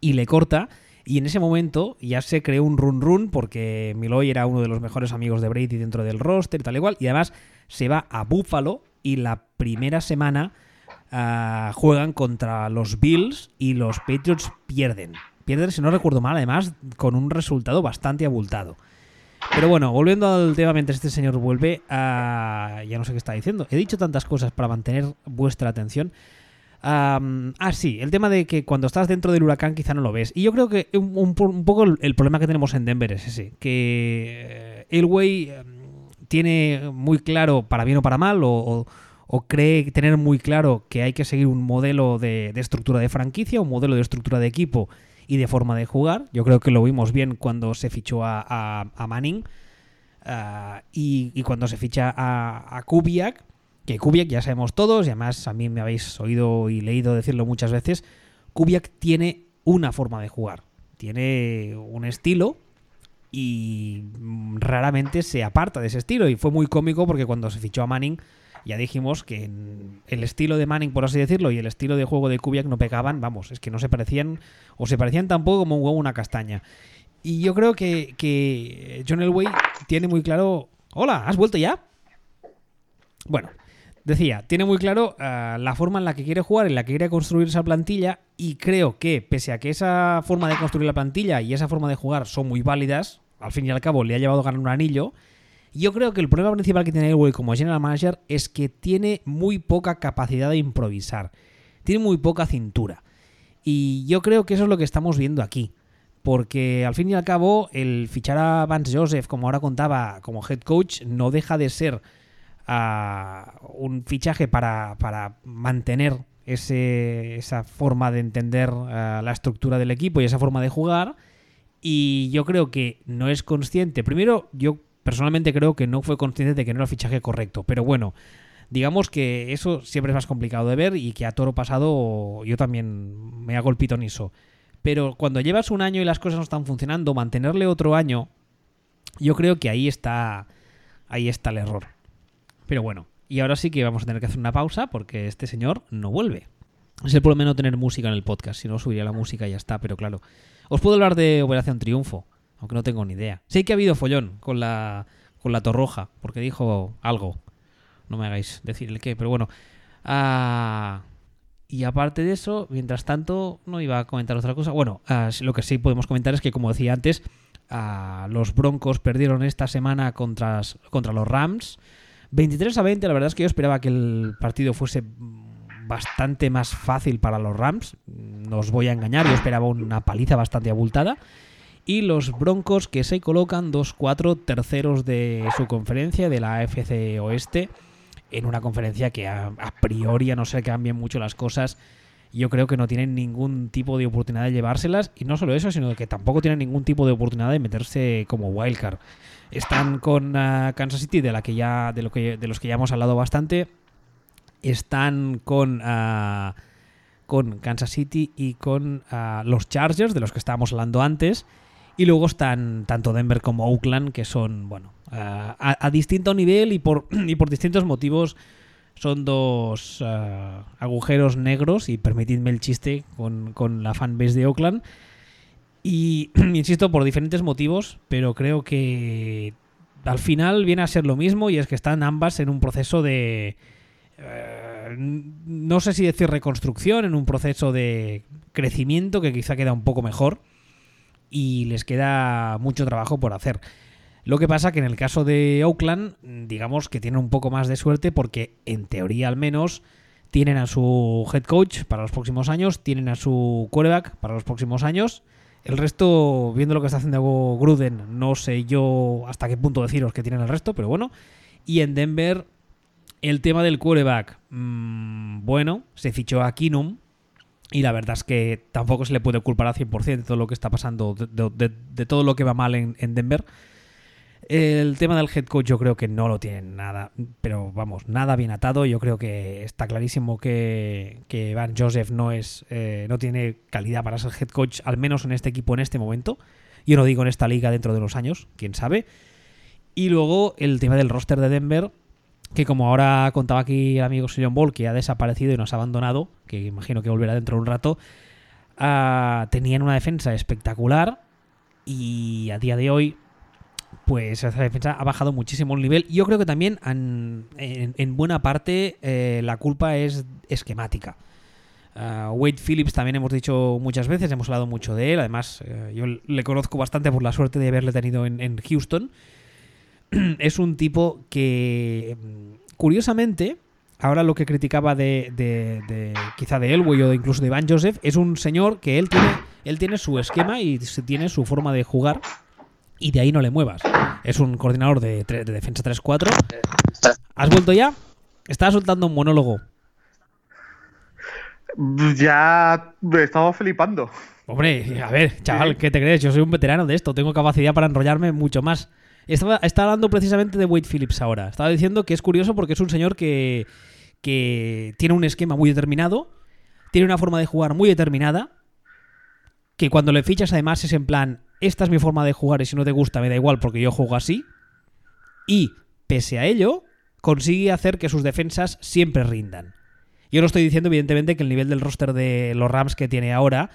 y le corta y en ese momento ya se creó un run run porque Miloy era uno de los mejores amigos de Brady dentro del roster y tal igual. Y además se va a Buffalo y la primera semana ah, juegan contra los Bills y los Patriots pierden. Pierden, si no recuerdo mal, además con un resultado bastante abultado. Pero bueno, volviendo al tema mientras este señor vuelve, a... ya no sé qué está diciendo. He dicho tantas cosas para mantener vuestra atención ah, sí, el tema de que cuando estás dentro del huracán quizá no lo ves. Y yo creo que un, poco el, problema que tenemos en Denver es ese, que el güey em, tiene muy claro, para bien o para mal, o, cree tener muy claro que hay que seguir un modelo de, estructura de franquicia, un modelo de estructura de equipo y de forma de jugar. Yo creo que lo vimos bien cuando se fichó a, Manning ah, y, cuando se ficha a, a Kubiak que Kubiak ya sabemos todos, y además a mí me habéis oído y leído decirlo muchas veces, Kubiak tiene una forma de jugar, tiene un estilo y raramente se aparta de ese estilo. Y fue muy cómico porque cuando se fichó a Manning, ya dijimos que el estilo de Manning, por así decirlo, y el estilo de juego de Kubiak no pegaban, vamos, es que no se parecían, o se parecían tampoco como un huevo una castaña. Y yo creo que, que John Elway tiene muy claro. Hola, ¿has vuelto ya? Bueno, Decía, tiene muy claro eh, la forma en la que quiere jugar, en la que quiere construir esa plantilla y creo que pese a que esa forma de construir la plantilla y esa forma de jugar son muy válidas, al fin y al cabo le ha llevado a ganar un anillo, yo creo que el problema principal que tiene Elway como general manager es que tiene muy poca capacidad de improvisar, tiene muy poca cintura. Y yo creo que eso es lo que estamos viendo aquí. Porque al fin y al cabo, el fichar a Vance Joseph, como ahora contaba, como head coach, no deja de ser un fichaje para, mantener ese, esa forma de entender eh, la estructura del equipo y esa forma de jugar. Y yo creo que no es consciente. Primero, yo personalmente creo que no fue consciente de que no era el fichaje correcto. Pero bueno, digamos que eso siempre es más complicado de ver y que a toro pasado yo también me hago el pitoniso. Pero cuando llevas un año y las cosas no están funcionando, mantenerle otro año, yo creo que ahí está, ahí está el error. Pero bueno, y ahora sí que vamos a tener que hacer una pausa porque este señor no vuelve. Es el problema no tener música en el podcast, si no subiría la música y ya está, pero claro. Os puedo hablar de Operación Triunfo, aunque no tengo ni idea. Sé que ha habido follón con la, con la Torroja, porque dijo algo. No me hagáis decir el qué, pero bueno. Ah, y aparte de eso, mientras tanto, no iba a comentar otra cosa. Bueno, ah, lo que sí podemos comentar es que, como decía antes, ah, los Broncos perdieron esta semana contra, contra los Rams. 23 a 20, la verdad es que yo esperaba que el partido fuese bastante más fácil para los Rams. No os voy a engañar, yo esperaba una paliza bastante abultada. Y los Broncos que se colocan 2-4 terceros de su conferencia de la AFC Oeste. En una conferencia que a, priori, a no ser que cambien mucho las cosas, yo creo que no tienen ningún tipo de oportunidad de llevárselas. Y no solo eso, sino que tampoco tienen ningún tipo de oportunidad de meterse como wildcard. Están con ah, Kansas City, de la que ya, de lo que, de los que ya hemos hablado bastante. Están con, ah, con Kansas City y con ah, los Chargers, de los que estábamos hablando antes. Y luego están tanto Denver como Oakland, que son, bueno, a, distinto nivel y por, [clears throat] y por distintos motivos son dos agujeros negros, y permitidme el chiste con, con la fanbase de Oakland, y [clears throat] insisto, por diferentes motivos, pero creo que al final viene a ser lo mismo y es que están ambas en un proceso de... Eh, no sé si decir reconstrucción, en un proceso de crecimiento que quizá queda un poco mejor y les queda mucho trabajo por hacer. Lo que pasa que en el caso de Oakland, digamos que tienen un poco más de suerte porque en teoría al menos tienen a su head coach para los próximos años, tienen a su quarterback para los próximos años. El resto, viendo lo que está haciendo Gruden, no sé yo hasta qué punto deciros que tienen el resto, pero bueno. Y en Denver, el tema del quarterback, mmm, bueno, se fichó a Kinum, y la verdad es que tampoco se le puede culpar al 100% de todo lo que está pasando, de, todo lo que va mal en, en, Denver. El tema del head coach yo creo que no lo tienen nada, pero vamos, nada bien atado. Yo creo que está clarísimo que, que Van Joseph no, es, eh, no tiene calidad para ser head coach, al menos en este equipo en este momento. Yo no digo en esta liga dentro de unos años, quién sabe. Y luego el tema del roster de Denver, que como ahora contaba aquí el amigo Sion Ball, que ha desaparecido y nos ha abandonado, que imagino que volverá dentro de un rato, uh, tenían una defensa espectacular y a día de hoy, pues esa defensa ha bajado muchísimo el nivel. Yo creo que también en, en, buena parte eh, la culpa es esquemática. Uh, Wade Phillips también hemos dicho muchas veces, hemos hablado mucho de él. Además, uh, yo le conozco bastante por la suerte de haberle tenido en, en Houston. [clears throat] es un tipo que, curiosamente, ahora lo que criticaba de, de, de quizá de Elway o de incluso de Van Joseph, es un señor que él tiene, él tiene su esquema y tiene su forma de jugar y de ahí no le muevas. Es un coordinador de, de defensa 3-4. ¿Has vuelto ya? Estaba soltando un monólogo. Ya me estaba flipando. Hombre, a ver, chaval, ¿qué te crees? Yo soy un veterano de esto, tengo capacidad para enrollarme mucho más. Estaba, hablando precisamente de Wade Phillips ahora. Estaba diciendo que es curioso porque es un señor que, que tiene un esquema muy determinado, tiene una forma de jugar muy determinada, que cuando le fichas además es en plan, esta es mi forma de jugar y si no te gusta me da igual porque yo juego así. Y, pese a ello, consigue hacer que sus defensas siempre rindan. Yo no estoy diciendo, evidentemente, que el nivel del roster de los Rams que tiene ahora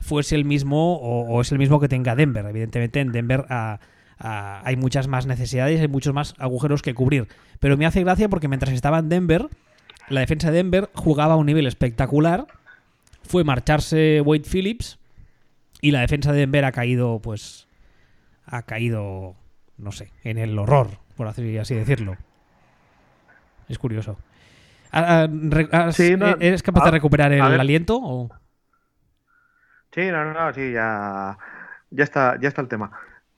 fuese el mismo o, o es el mismo que tenga Denver. Evidentemente, en Denver... Uh, Uh, hay muchas más necesidades, hay muchos más agujeros que cubrir. Pero me hace gracia porque mientras estaba en Denver, la defensa de Denver jugaba a un nivel espectacular. Fue marcharse Wade Phillips y la defensa de Denver ha caído, pues, ha caído, no sé, en el horror, por así, así decirlo. Es curioso. ¿Has, sí, no, ¿Eres capaz de recuperar el aliento? O? Sí, no, no, sí, ya, ya está, ya está el tema.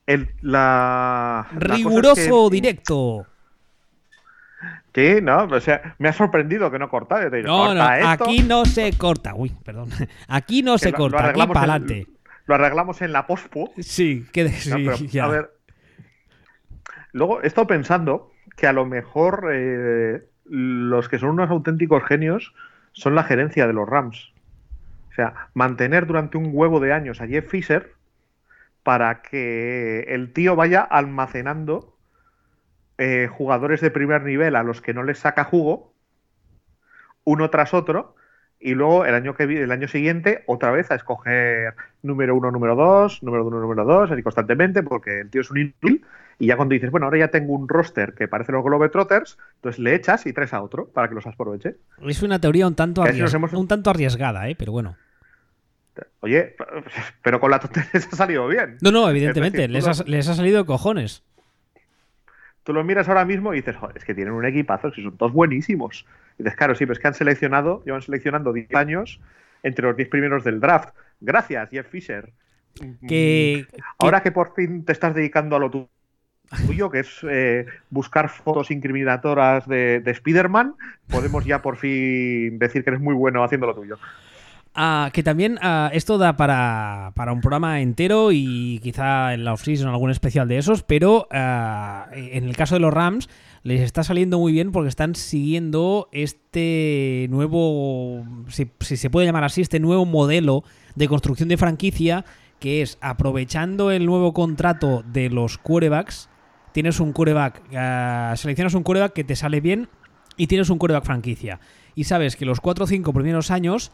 El, la, Riguroso la que... directo. Sí, no, o sea, me ha sorprendido que no corta. Digo, no, corta no, esto. aquí no se corta. Uy, perdón. [laughs] Aquí no que se lo, corta, lo aquí para adelante. Lo arreglamos en la pospo. Sí, que de, sí, no, pero, ya. A ver. Luego he estado pensando que a lo mejor eh, los que son unos auténticos genios son la gerencia de los Rams. O sea, mantener durante un huevo de años a Jeff Fisher para que el tío vaya almacenando eh, jugadores de primer nivel a los que no les saca jugo, uno tras otro, y luego el año, que, el año siguiente otra vez a escoger número uno, número dos, número uno, número dos, así constantemente, porque el tío es un inútil, y ya cuando dices, bueno, ahora ya tengo un roster que parece los Globetrotters, entonces le echas y traes a otro para que los aproveche. Es una teoría un tanto, hemos... un tanto arriesgada, ¿eh? pero bueno. Oye, [laughs] pero con la tontería les ha salido bien. No, no, evidentemente, decir, les, ha, les, ha, salido cojones. Tú lo miras ahora mismo y dices, joder, es que tienen un equipazo, que son todos buenísimos. Y dices, claro, sí, pero es que han seleccionado, llevan seleccionando 10 años entre los 10 primeros del draft. Gracias, Jeff Fisher. Que, ahora que... que por fin te estás dedicando a lo tuyo, que es eh, buscar fotos incriminatoras de, de Spider-Man, podemos ya por fin decir que eres muy bueno haciendo lo tuyo. Uh, que también uh, esto da para, para, un programa entero y quizá en la off-season algún especial de esos, pero uh, en el caso de los Rams les está saliendo muy bien porque están siguiendo este nuevo, si, se puede llamar así, este nuevo modelo de construcción de franquicia que es aprovechando el nuevo contrato de los quarterbacks, tienes un quarterback, seleccionas un quarterback que te sale bien y tienes un quarterback franquicia. Y sabes que los 4 o 5 primeros años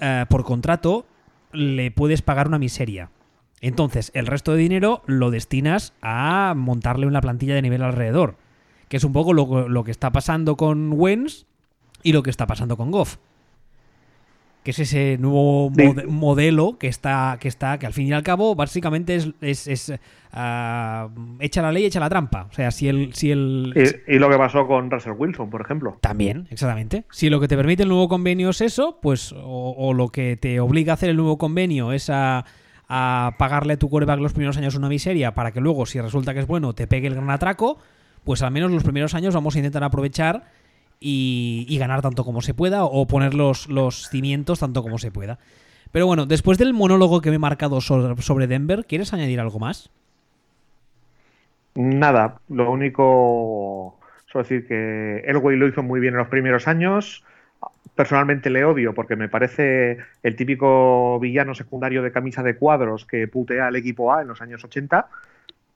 Uh, por contrato le puedes pagar una miseria. Entonces, el resto de dinero lo destinas a montarle una plantilla de nivel alrededor. Que es un poco lo, lo que está pasando con Wens y lo que está pasando con Goff. Que es ese nuevo mode- modelo que está, que está, que al fin y al cabo, básicamente es, es, es, ah, echa la ley, echa la trampa. O sea, si el, si el Y, y lo que pasó con Russell Wilson, por ejemplo. también, exactamente. Si lo que te permite el nuevo convenio es eso, pues, o, o lo que te obliga a hacer el nuevo convenio es a, a pagarle a tu quarterback los primeros años una miseria para que luego, si resulta que es bueno, te pegue el gran atraco, pues al menos los primeros años vamos a intentar aprovechar y, ganar tanto como se pueda o poner los, los cimientos tanto como se pueda. Pero bueno, después del monólogo que me he marcado sobre, Denver, ¿quieres añadir algo más? Nada, lo único, solo decir que Elway lo hizo muy bien en los primeros años. Personalmente le odio porque me parece el típico villano secundario de camisa de cuadros que putea al equipo A en los años 80.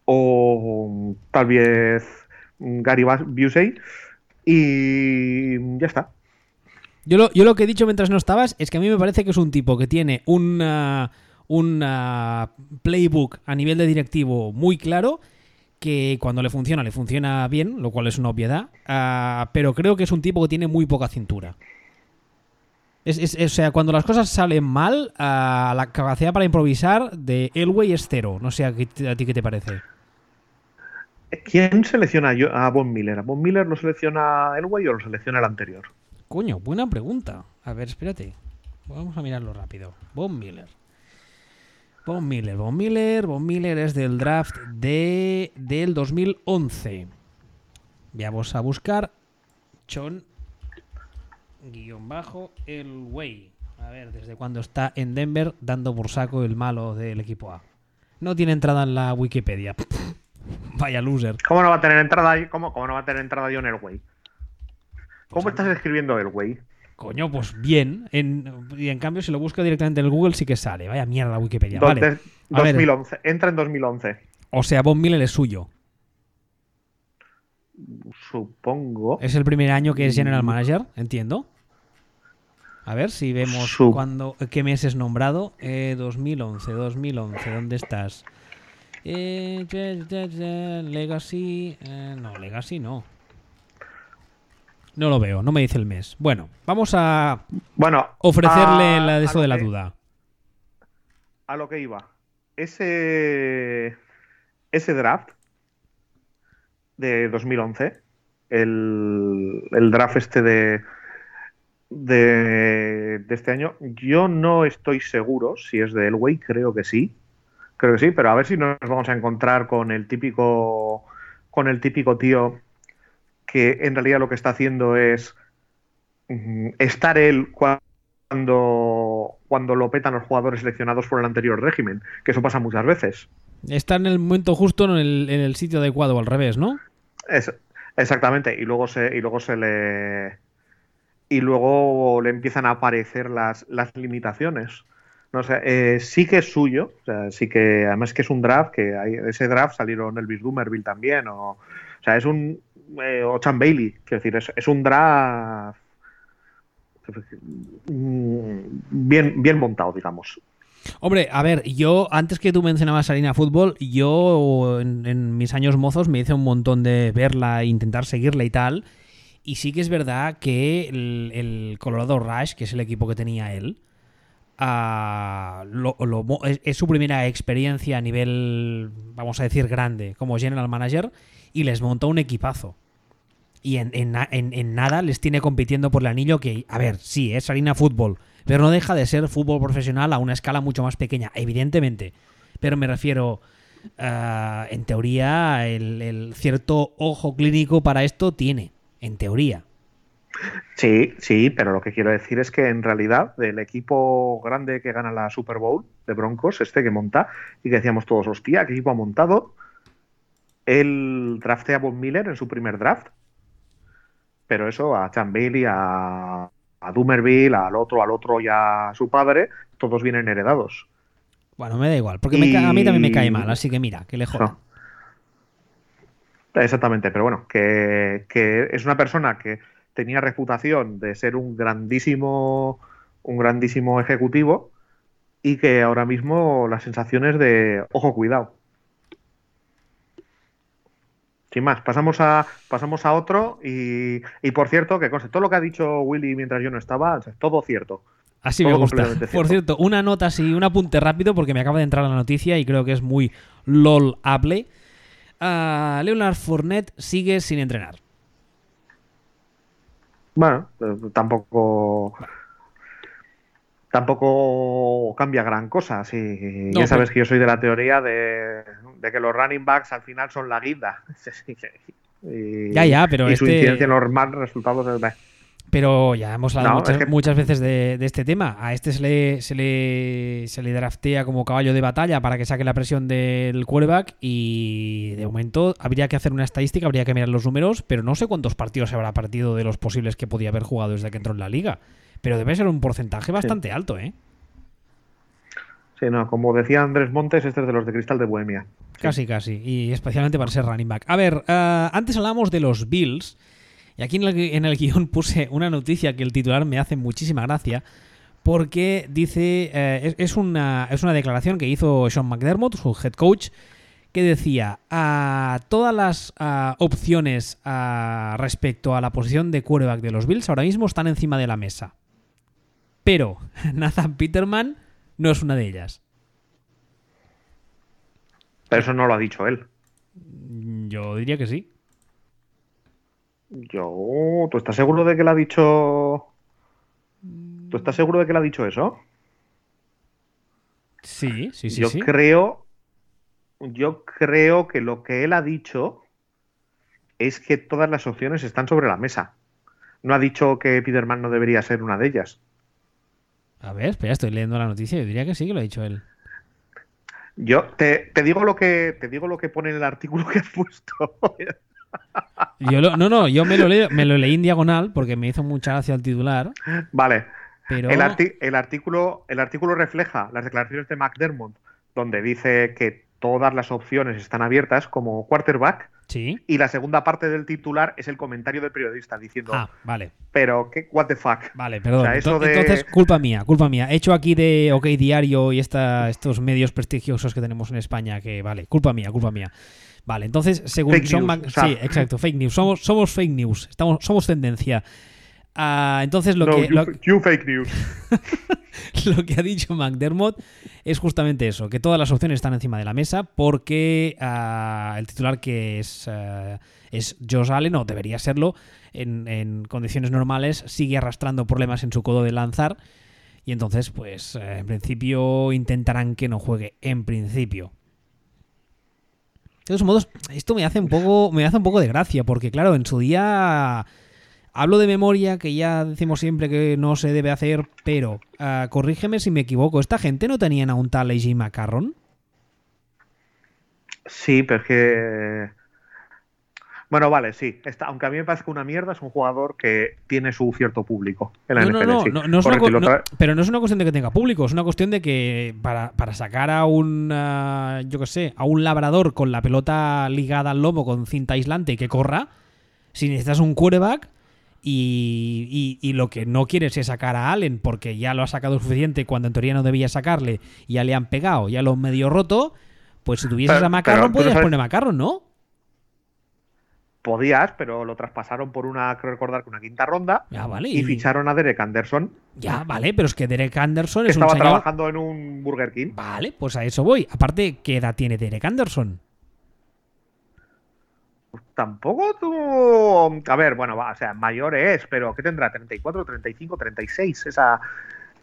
O tal vez Gary Busey. Y ya está. Yo lo, yo lo que he dicho mientras no estabas es que a mí me parece que es un tipo que tiene un, ah, un ah, playbook a nivel de directivo muy claro, que cuando le funciona, le funciona bien, lo cual es una obviedad, ah, pero creo que es un tipo que tiene muy poca cintura. Es, es- o sea, cuando las cosas salen mal, ah, la capacidad para improvisar de Elway es cero. No sé a ti qué te parece. ¿Quién selecciona a Von Miller? ¿A Von Miller lo selecciona Elway o lo selecciona el anterior? Coño, buena pregunta. A ver, espérate. Vamos a mirarlo rápido. Von Miller. Von Miller, Von Miller, Von Miller es del draft de del 2011. Vamos a buscar Chon guion bajo el Way. A ver, desde cuándo está en Denver dando por saco el malo del equipo A. No tiene entrada en la Wikipedia. Vaya loser. ¿Cómo no va a tener entrada ahí? ¿Cómo, cómo no va a tener entrada John Elway? ¿Cómo estás escribiendo Elway? Coño, pues bien. En, y en cambio, si lo busco directamente en el Google, sí que sale. Vaya mierda Wikipedia. Vale. de- A ver. 2011. Entra en 2011. O sea, Von Miller es suyo. Supongo. Es el primer año que es General Manager, entiendo. A ver si vemos cuándo, qué mes es nombrado. Eh, 2011, 2011, ¿dónde estás? Eh, Legacy. eh, no, Legacy no. No lo veo, no me dice el mes. Bueno, vamos a Bueno, ofrecerle a- la de eso de la que- duda. A lo que iba. Ese, ese draft de 2011, el, el draft este de, de, de este año, yo no estoy seguro si es de Elway, creo que sí. Creo que sí, pero a ver si nos vamos a encontrar con el típico con el típico tío que en realidad lo que está haciendo es mm, estar él cuando, cuando lo petan los jugadores seleccionados por el anterior régimen, que eso pasa muchas veces. Está en el momento justo en el, en el sitio adecuado, al revés, ¿no? Es- exactamente, y luego se, y luego se le y luego le empiezan a aparecer las, las limitaciones. No sé, eh, sí que es suyo, o sea, sí que además que es un draft, que ese draft salieron Elvis Dumerville también, o, o sea, es un eh, o Chan Bailey, quiero decir, es, es un draft mm, bien, bien montado, digamos. Hombre, a ver, yo, antes que tú mencionabas Arena Fútbol, yo en, mis años mozos me hice un montón de verla e intentar seguirla y tal. Y sí que es verdad que el Colorado Rush, que es el equipo que tenía él, es, su primera experiencia a nivel, vamos a decir, grande como general manager y les montó un equipazo. Y en, en na- en- en nada les tiene compitiendo por el anillo que, a ver, sí, es Arena Fútbol, pero no deja de ser fútbol profesional a una escala mucho más pequeña, evidentemente. Pero me refiero, ah, en teoría, el cierto ojo clínico para esto tiene, en teoría. Sí, sí, pero lo que quiero decir es que en realidad del equipo grande que gana la Super Bowl de Broncos, este que monta, y que decíamos todos, hostia, ¿qué equipo ha montado? Él draftea a Von Miller en su primer draft, pero eso a Chan Bailey, a, a Dumerville, al otro, al otro y a su padre, todos vienen heredados. Bueno, me da igual, porque me a mí también me cae mal, así que mira, que le jodan. No. Exactamente, pero bueno, que, que es una persona que tenía reputación de ser un grandísimo, un grandísimo ejecutivo y que ahora mismo las sensaciones de ojo, cuidado. Sin más, pasamos a, pasamos a otro y, y por cierto, que conste, todo lo que ha dicho Willy mientras yo no estaba, es todo cierto. Así me gusta. Por cierto, una nota así, un apunte rápido porque me acaba de entrar la noticia y creo que es muy lol-able. Uh, Leonard Fournette sigue sin entrenar. Bueno, eh, tampoco tampoco cambia gran cosa. Sí, ya sabes que yo soy de la teoría de, que los running backs al final son la guinda. [laughs] ya, ya, pero y su este incidencia en los más resultados es... Pero ya hemos hablado muchas, veces de, este tema. A este se le, se, le, se le draftea como caballo de batalla para que saque la presión del quarterback y de momento habría que hacer una estadística, habría que mirar los números, pero no sé cuántos partidos se habrá partido de los posibles que podía haber jugado desde que entró en la liga. Pero debe ser un porcentaje bastante alto, ¿eh? Sí, no, como decía Andrés Montes, este es de los de Cristal de Bohemia. Casi, casi. Y especialmente para ser running back. A ver, eh, antes hablábamos de los Bills. Y aquí en el, guion [laughs] puse una noticia que el titular me hace muchísima gracia. Porque dice. Eh, es, una, es una declaración que hizo Sean McDermott, su head coach. Que decía: a todas las opciones respecto a la posición de quarterback de los Bills ahora mismo están encima de la mesa. Pero [laughs] Nathan Peterman no es una de ellas. Pero eso no lo ha dicho él. Yo diría que sí. Yo. ¿Tú estás seguro de que le ha dicho. ¿Tú estás seguro de que le ha dicho eso? Sí, sí, sí. Yo creo. Yo creo que lo que él ha dicho es que todas las opciones están sobre la mesa. No ha dicho que Peterman no debería ser una de ellas. A ver, espera, estoy leyendo la noticia. Yo diría que sí que lo ha dicho él. Yo te, digo lo que te digo lo que pone en el artículo que has puesto. [laughs] [laughs] yo no, no, yo me lo, me lo leí en diagonal porque me hizo mucha gracia el titular. Vale. Pero... El, el, artículo, el artículo refleja las declaraciones de McDermott, donde dice que todas las opciones están abiertas como quarterback y la segunda parte del titular es el comentario del periodista diciendo. Ah, vale. Pero, ¿qué? ¿What the fuck? Vale, perdón. entonces, culpa mía, culpa mía. He hecho aquí de OK Diario y esta, estos medios prestigiosos que tenemos en España que, vale, culpa mía, culpa mía. Vale, entonces, según Sí, exacto, fake news. Somos, somos fake news. Estamos, somos tendencia. Ah, entonces lo que. You, fake news. [laughs] lo que ha dicho McDermott es justamente eso: que todas las opciones están encima de la mesa porque ah, el titular que es, uh, es Josh Allen, o debería serlo, en, condiciones normales, sigue arrastrando problemas en su codo de lanzar. Y entonces, pues, en principio intentarán que no juegue. En principio. De todos modos, esto me hace un poco, me hace un poco de gracia, porque claro, en su día Hablo de memoria, que ya decimos siempre que no se debe hacer, pero ah, corrígeme si me equivoco. ¿Esta gente no tenían a un tal AJ Macarron? Sí, pero es. Bueno, vale, sí. aunque a mí me parece que una mierda es un jugador que tiene su cierto público en la no, no, no, no, es una, pero no es una cuestión de que tenga público, es una cuestión de que para, sacar a un, yo qué sé, a un labrador con la pelota ligada al lomo con cinta aislante y que corra, si necesitas un quarterback, y, lo que no quieres es sacar a Allen porque ya lo ha sacado suficiente cuando en teoría no debía sacarle, y ya le han pegado, ya lo han medio roto, pues si tuvieses a Macarron podrías poner a Macarron, ¿no? Podías, pero lo traspasaron por una, creo recordar, que una quinta ronda. vale, y, ficharon a Derek Anderson. Ya, vale, pero es que Derek Anderson es Estaba trabajando en un Burger King. Vale, pues a eso voy. Aparte, ¿qué edad tiene Derek Anderson? tampoco tú. A ver, bueno, va, o sea, mayor es, pero ¿qué tendrá? ¿34, 35, 36? Esa.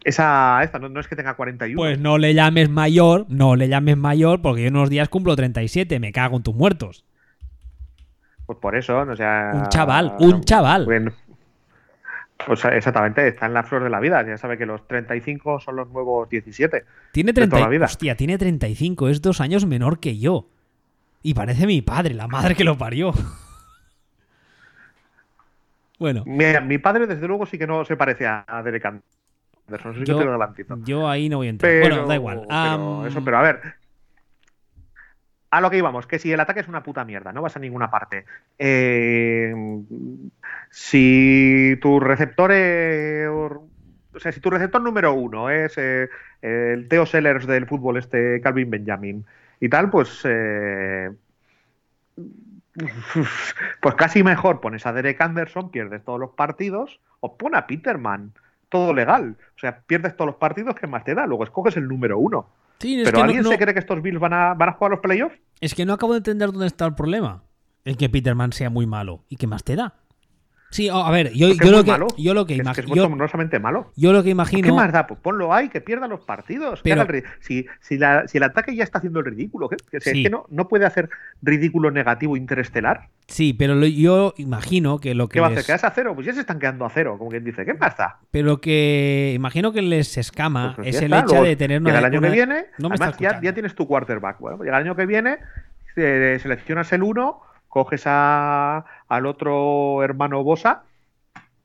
Esa, esta, no, es que tenga 41. Pues no le llames mayor, no le llames mayor, porque yo en unos días cumplo 37, me cago en tus muertos. Pues por eso, no sea. Un chaval, un chaval. Bueno, pues exactamente, está en la flor de la vida. Ya sabe que los 35 son los nuevos 17. Tiene 30, Hostia, tiene 35, es dos años menor que yo. Y parece mi padre, la madre que lo parió. [laughs] bueno. Mi, padre, desde luego, sí que no se parece a, Derek Anderson. yo, ahí no voy a entrar. bueno, da igual. Pero, eso, pero a ver. A lo que íbamos, que si el ataque es una puta mierda, no vas a ninguna parte. Eh, si tu receptor o sea, si tu receptor número uno es eh, el Teo Sellers del fútbol, este Calvin Benjamin, y tal, pues. Eh, [laughs] pues casi mejor pones a Derek Anderson, pierdes todos los partidos, o pon a Peterman. todo legal. O sea, pierdes todos los partidos que más te da, luego escoges el número uno. Sí, es Pero que no- ¿alguien no- se cree que estos Bills van a, van a jugar los playoffs? Es que no acabo de entender dónde está el problema. El que Peterman sea muy malo. ¿Y qué más te da? Sí, oh, a ver, yo, es lo que, malo. yo lo que Es que imagino. es Yo, monstruosamente malo. yo lo que ¿Qué imagino. más da? Pues ponlo ahí, que pierda los partidos. que Pero- el si, si, la- si el ataque ya está haciendo el ridículo, ¿qué? Que, Sí. es que no, no puede hacer ridículo negativo interestelar. Sí, pero lo- yo imagino que lo que ¿Qué va a hacer? ¿Quedarse a cero? Pues ya se están quedando a cero, como quien dice. ¿Qué más da? Pero que imagino que les escama Pues es ya el está, hecho de tener una. Llega el año una- que viene, No me está además ya, tienes tu quarterback. Bueno, llega el año que viene, eh, seleccionas el uno, coges a, al otro hermano Bosa,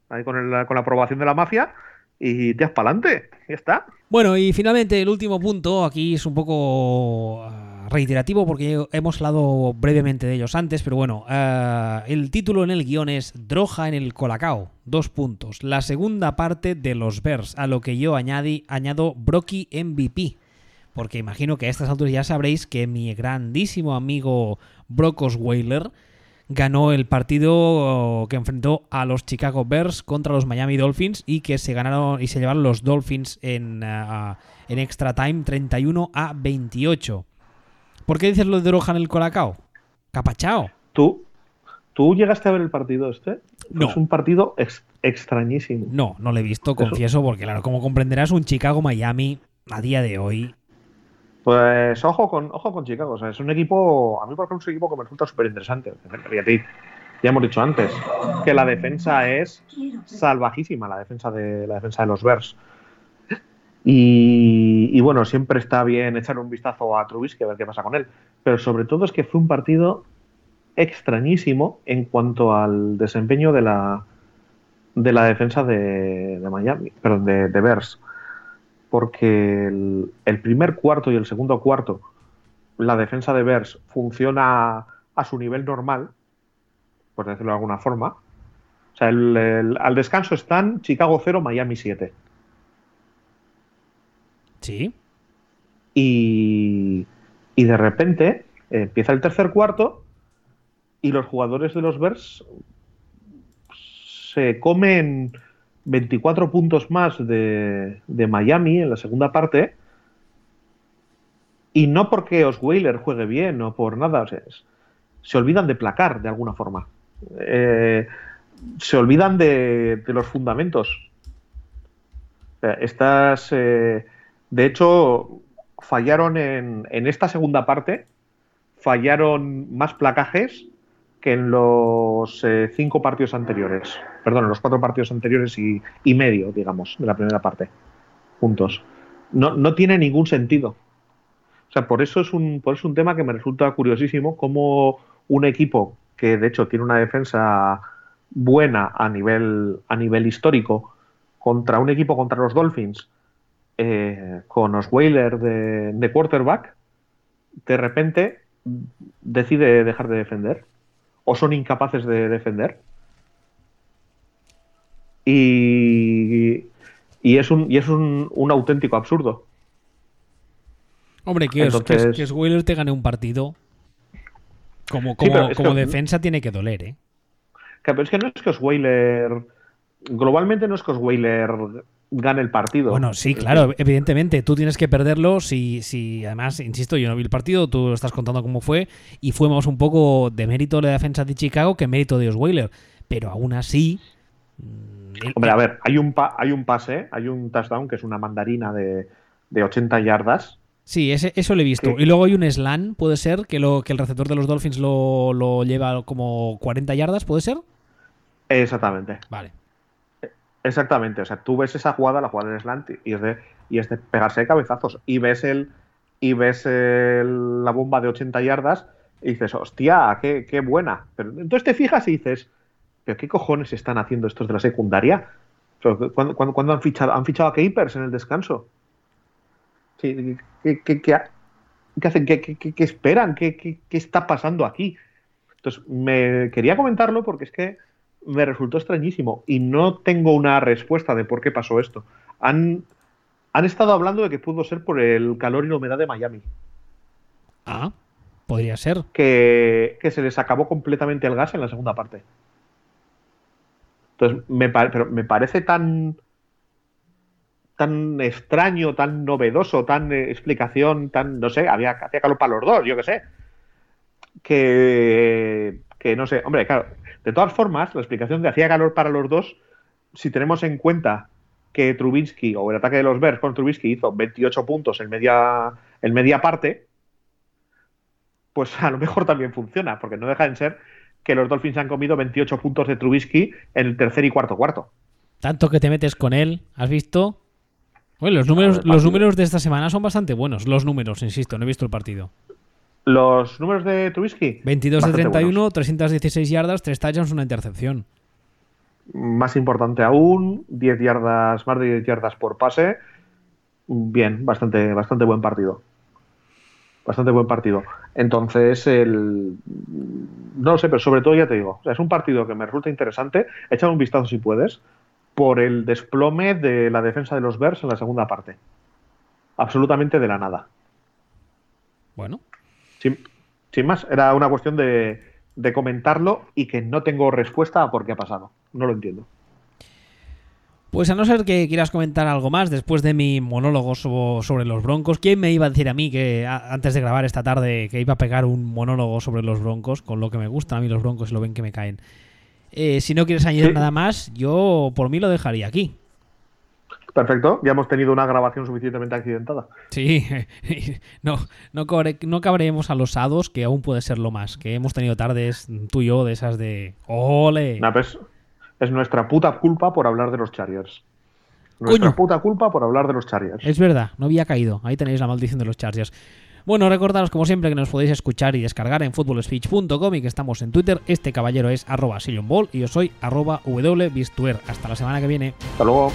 ahí con, el- con la aprobación de la mafia, y te vas para adelante. Ya está. Bueno, y finalmente el último punto, aquí es un poco ah, reiterativo porque hemos hablado brevemente de ellos antes, pero bueno, ah, el título en el guion es Droja en el Colacao, dos puntos. La segunda parte de los Bears, a lo que yo añadí, añado Brocky MVP, porque imagino que a estas alturas ya sabréis que mi grandísimo amigo Brock Osweiler ganó el partido que enfrentó a los Chicago Bears contra los Miami Dolphins y que se ganaron y se llevaron los Dolphins en, ah, en extra time 31 a 28. ¿Por qué dices lo de Droja en el Colacao? Capachao. ¿Tú, ¿Tú llegaste a ver el partido este? No. Es un partido ex- extrañísimo. No, no lo he visto, confieso, porque claro, como comprenderás, un Chicago-Miami a día de hoy. Pues ojo con, ojo con Chicago. O sea, es un equipo, a mí por ejemplo es un equipo que me resulta súper interesante. Ya, hemos dicho antes que la defensa es salvajísima, la defensa de, la defensa de los Bears. Y, y bueno, siempre está bien echar un vistazo a Trubisky a ver qué pasa con él. Pero sobre todo es que fue un partido extrañísimo en cuanto al desempeño de la, de la defensa de, de Miami, perdón, de, de Bears porque el, el primer cuarto y el segundo cuarto la defensa de Bears funciona a su nivel normal, por decirlo de alguna forma. O sea, el- el- al descanso están Chicago 0, Miami 7. Sí. Y, y de repente eh, empieza el tercer cuarto y los jugadores de los Bears se comen 24 puntos más de, Miami en la segunda parte. Y no porque Osweiler juegue bien o por nada, se olvidan de placar de alguna forma. Eh, se olvidan de, de los fundamentos. O sea, estas, eh, de hecho, fallaron en, en esta segunda parte, fallaron más placajes que en los eh, cinco partidos anteriores. Perdón, en los cuatro partidos anteriores y, medio, digamos, de la primera parte. Juntos. No, no tiene ningún sentido. O sea, por eso es un, por eso es un tema que me resulta curiosísimo, cómo un equipo que de hecho tiene una defensa buena a nivel, a nivel histórico, contra un equipo contra los Dolphins, eh, con Osweiler de, de quarterback, de repente decide dejar de defender o son incapaces de defender. Y, y es un, y es un, un auténtico absurdo. Hombre, que, es, que, es- Entonces- Osweiler te gane un partido. Como, como, como que- defensa tiene que doler, ¿eh? Que- Pero es que no es que Osweiler. Globalmente no es que Osweiler gane el partido. Bueno, sí, claro, evidentemente. Tú tienes que perderlo si, si, además, insisto, yo no vi el partido, tú lo estás contando cómo fue, y fue más un poco de mérito de la defensa de Chicago que mérito de Osweiler. Pero aún así. mm, el- Hombre, a ver, hay un, pa- hay un pase, hay un touchdown que es una mandarina de, de 80 yardas. Sí, ese, eso lo he visto. Y luego hay un slam, puede ser, que, lo, que el receptor de los Dolphins lo, lo lleva como 40 yardas, ¿puede ser? Exactamente. Vale. Exactamente. O sea, tú ves esa jugada, la jugada del slant, y es de, y es de pegarse de cabezazos. Y ves el. Y ves el- la bomba de 80 yardas y dices, hostia, qué, qué buena. Pero entonces te fijas y dices, ¿pero qué cojones están haciendo estos de la secundaria? Pero, ¿Cuándo, cuándo- han fichado? ¿Han fichado a Capers en el descanso? ¿Qué, qué- qué ha- qué hacen? ¿Qué, esperan? ¿Qué, qué- qué está pasando aquí? Entonces, me quería comentarlo porque es que me resultó extrañísimo y no tengo una respuesta de por qué pasó esto. Han, han estado hablando de que pudo ser por el calor y la humedad de Miami, Ah, podría ser. que, que se les acabó completamente el gas en la segunda parte. Entonces, me, pero me parece tan tan extraño, tan novedoso, tan eh, explicación, tan, no sé, había, hacía calor para los dos, yo qué sé. Que, que no sé, hombre, claro, de todas formas, la explicación de hacía calor para los dos, si tenemos en cuenta que Trubinsky o el ataque de los Bears con Trubinsky hizo 28 puntos en media, en media parte, pues a lo mejor también funciona, porque no deja de ser que los Dolphins han comido 28 puntos de Trubisky en el tercer y cuarto cuarto. Tanto que te metes con él, ¿has visto? Bueno, los números, los números de esta semana son bastante buenos. Los números, insisto, no he visto el partido. ¿Los números de Trubisky? 22 de 31, 316 yardas, 3 touchdowns, una intercepción. Más importante aún, 10 yardas, más de 10 yardas por pase. Bien, bastante, bastante buen partido. Bastante buen partido. Entonces, el. No lo sé, pero sobre todo ya te digo, es un partido que me resulta interesante. Echa un vistazo si puedes por el desplome de la defensa de los Bears en la segunda parte. Absolutamente de la nada. Bueno. Sin, sin más, era una cuestión de, de comentarlo y que no tengo respuesta a por qué ha pasado. No lo entiendo. Pues a no ser que quieras comentar algo más después de mi monólogo sobre los Broncos, ¿quién me iba a decir a mí que antes de grabar esta tarde que iba a pegar un monólogo sobre los Broncos, con lo que me gustan a mí los Broncos y lo ven que me caen? Eh, si no quieres añadir nada más, yo por mí lo dejaría aquí. Perfecto, ya hemos tenido una grabación suficientemente accidentada. Sí, [laughs] no, no, no cabremos a los sados, que aún puede ser lo más, que hemos tenido tardes tú y yo de esas de ¡Ole! pues, es nuestra puta culpa por hablar de los Chargers. Nuestra puta culpa por hablar de los Chargers. Es verdad, no había caído. Ahí tenéis la maldición de los Chargers. Bueno, recordaros como siempre que nos podéis escuchar y descargar en footballspeech.com y que estamos en Twitter. Este caballero es arroba y yo soy arroba wbistuer. Hasta la semana que viene. Hasta luego.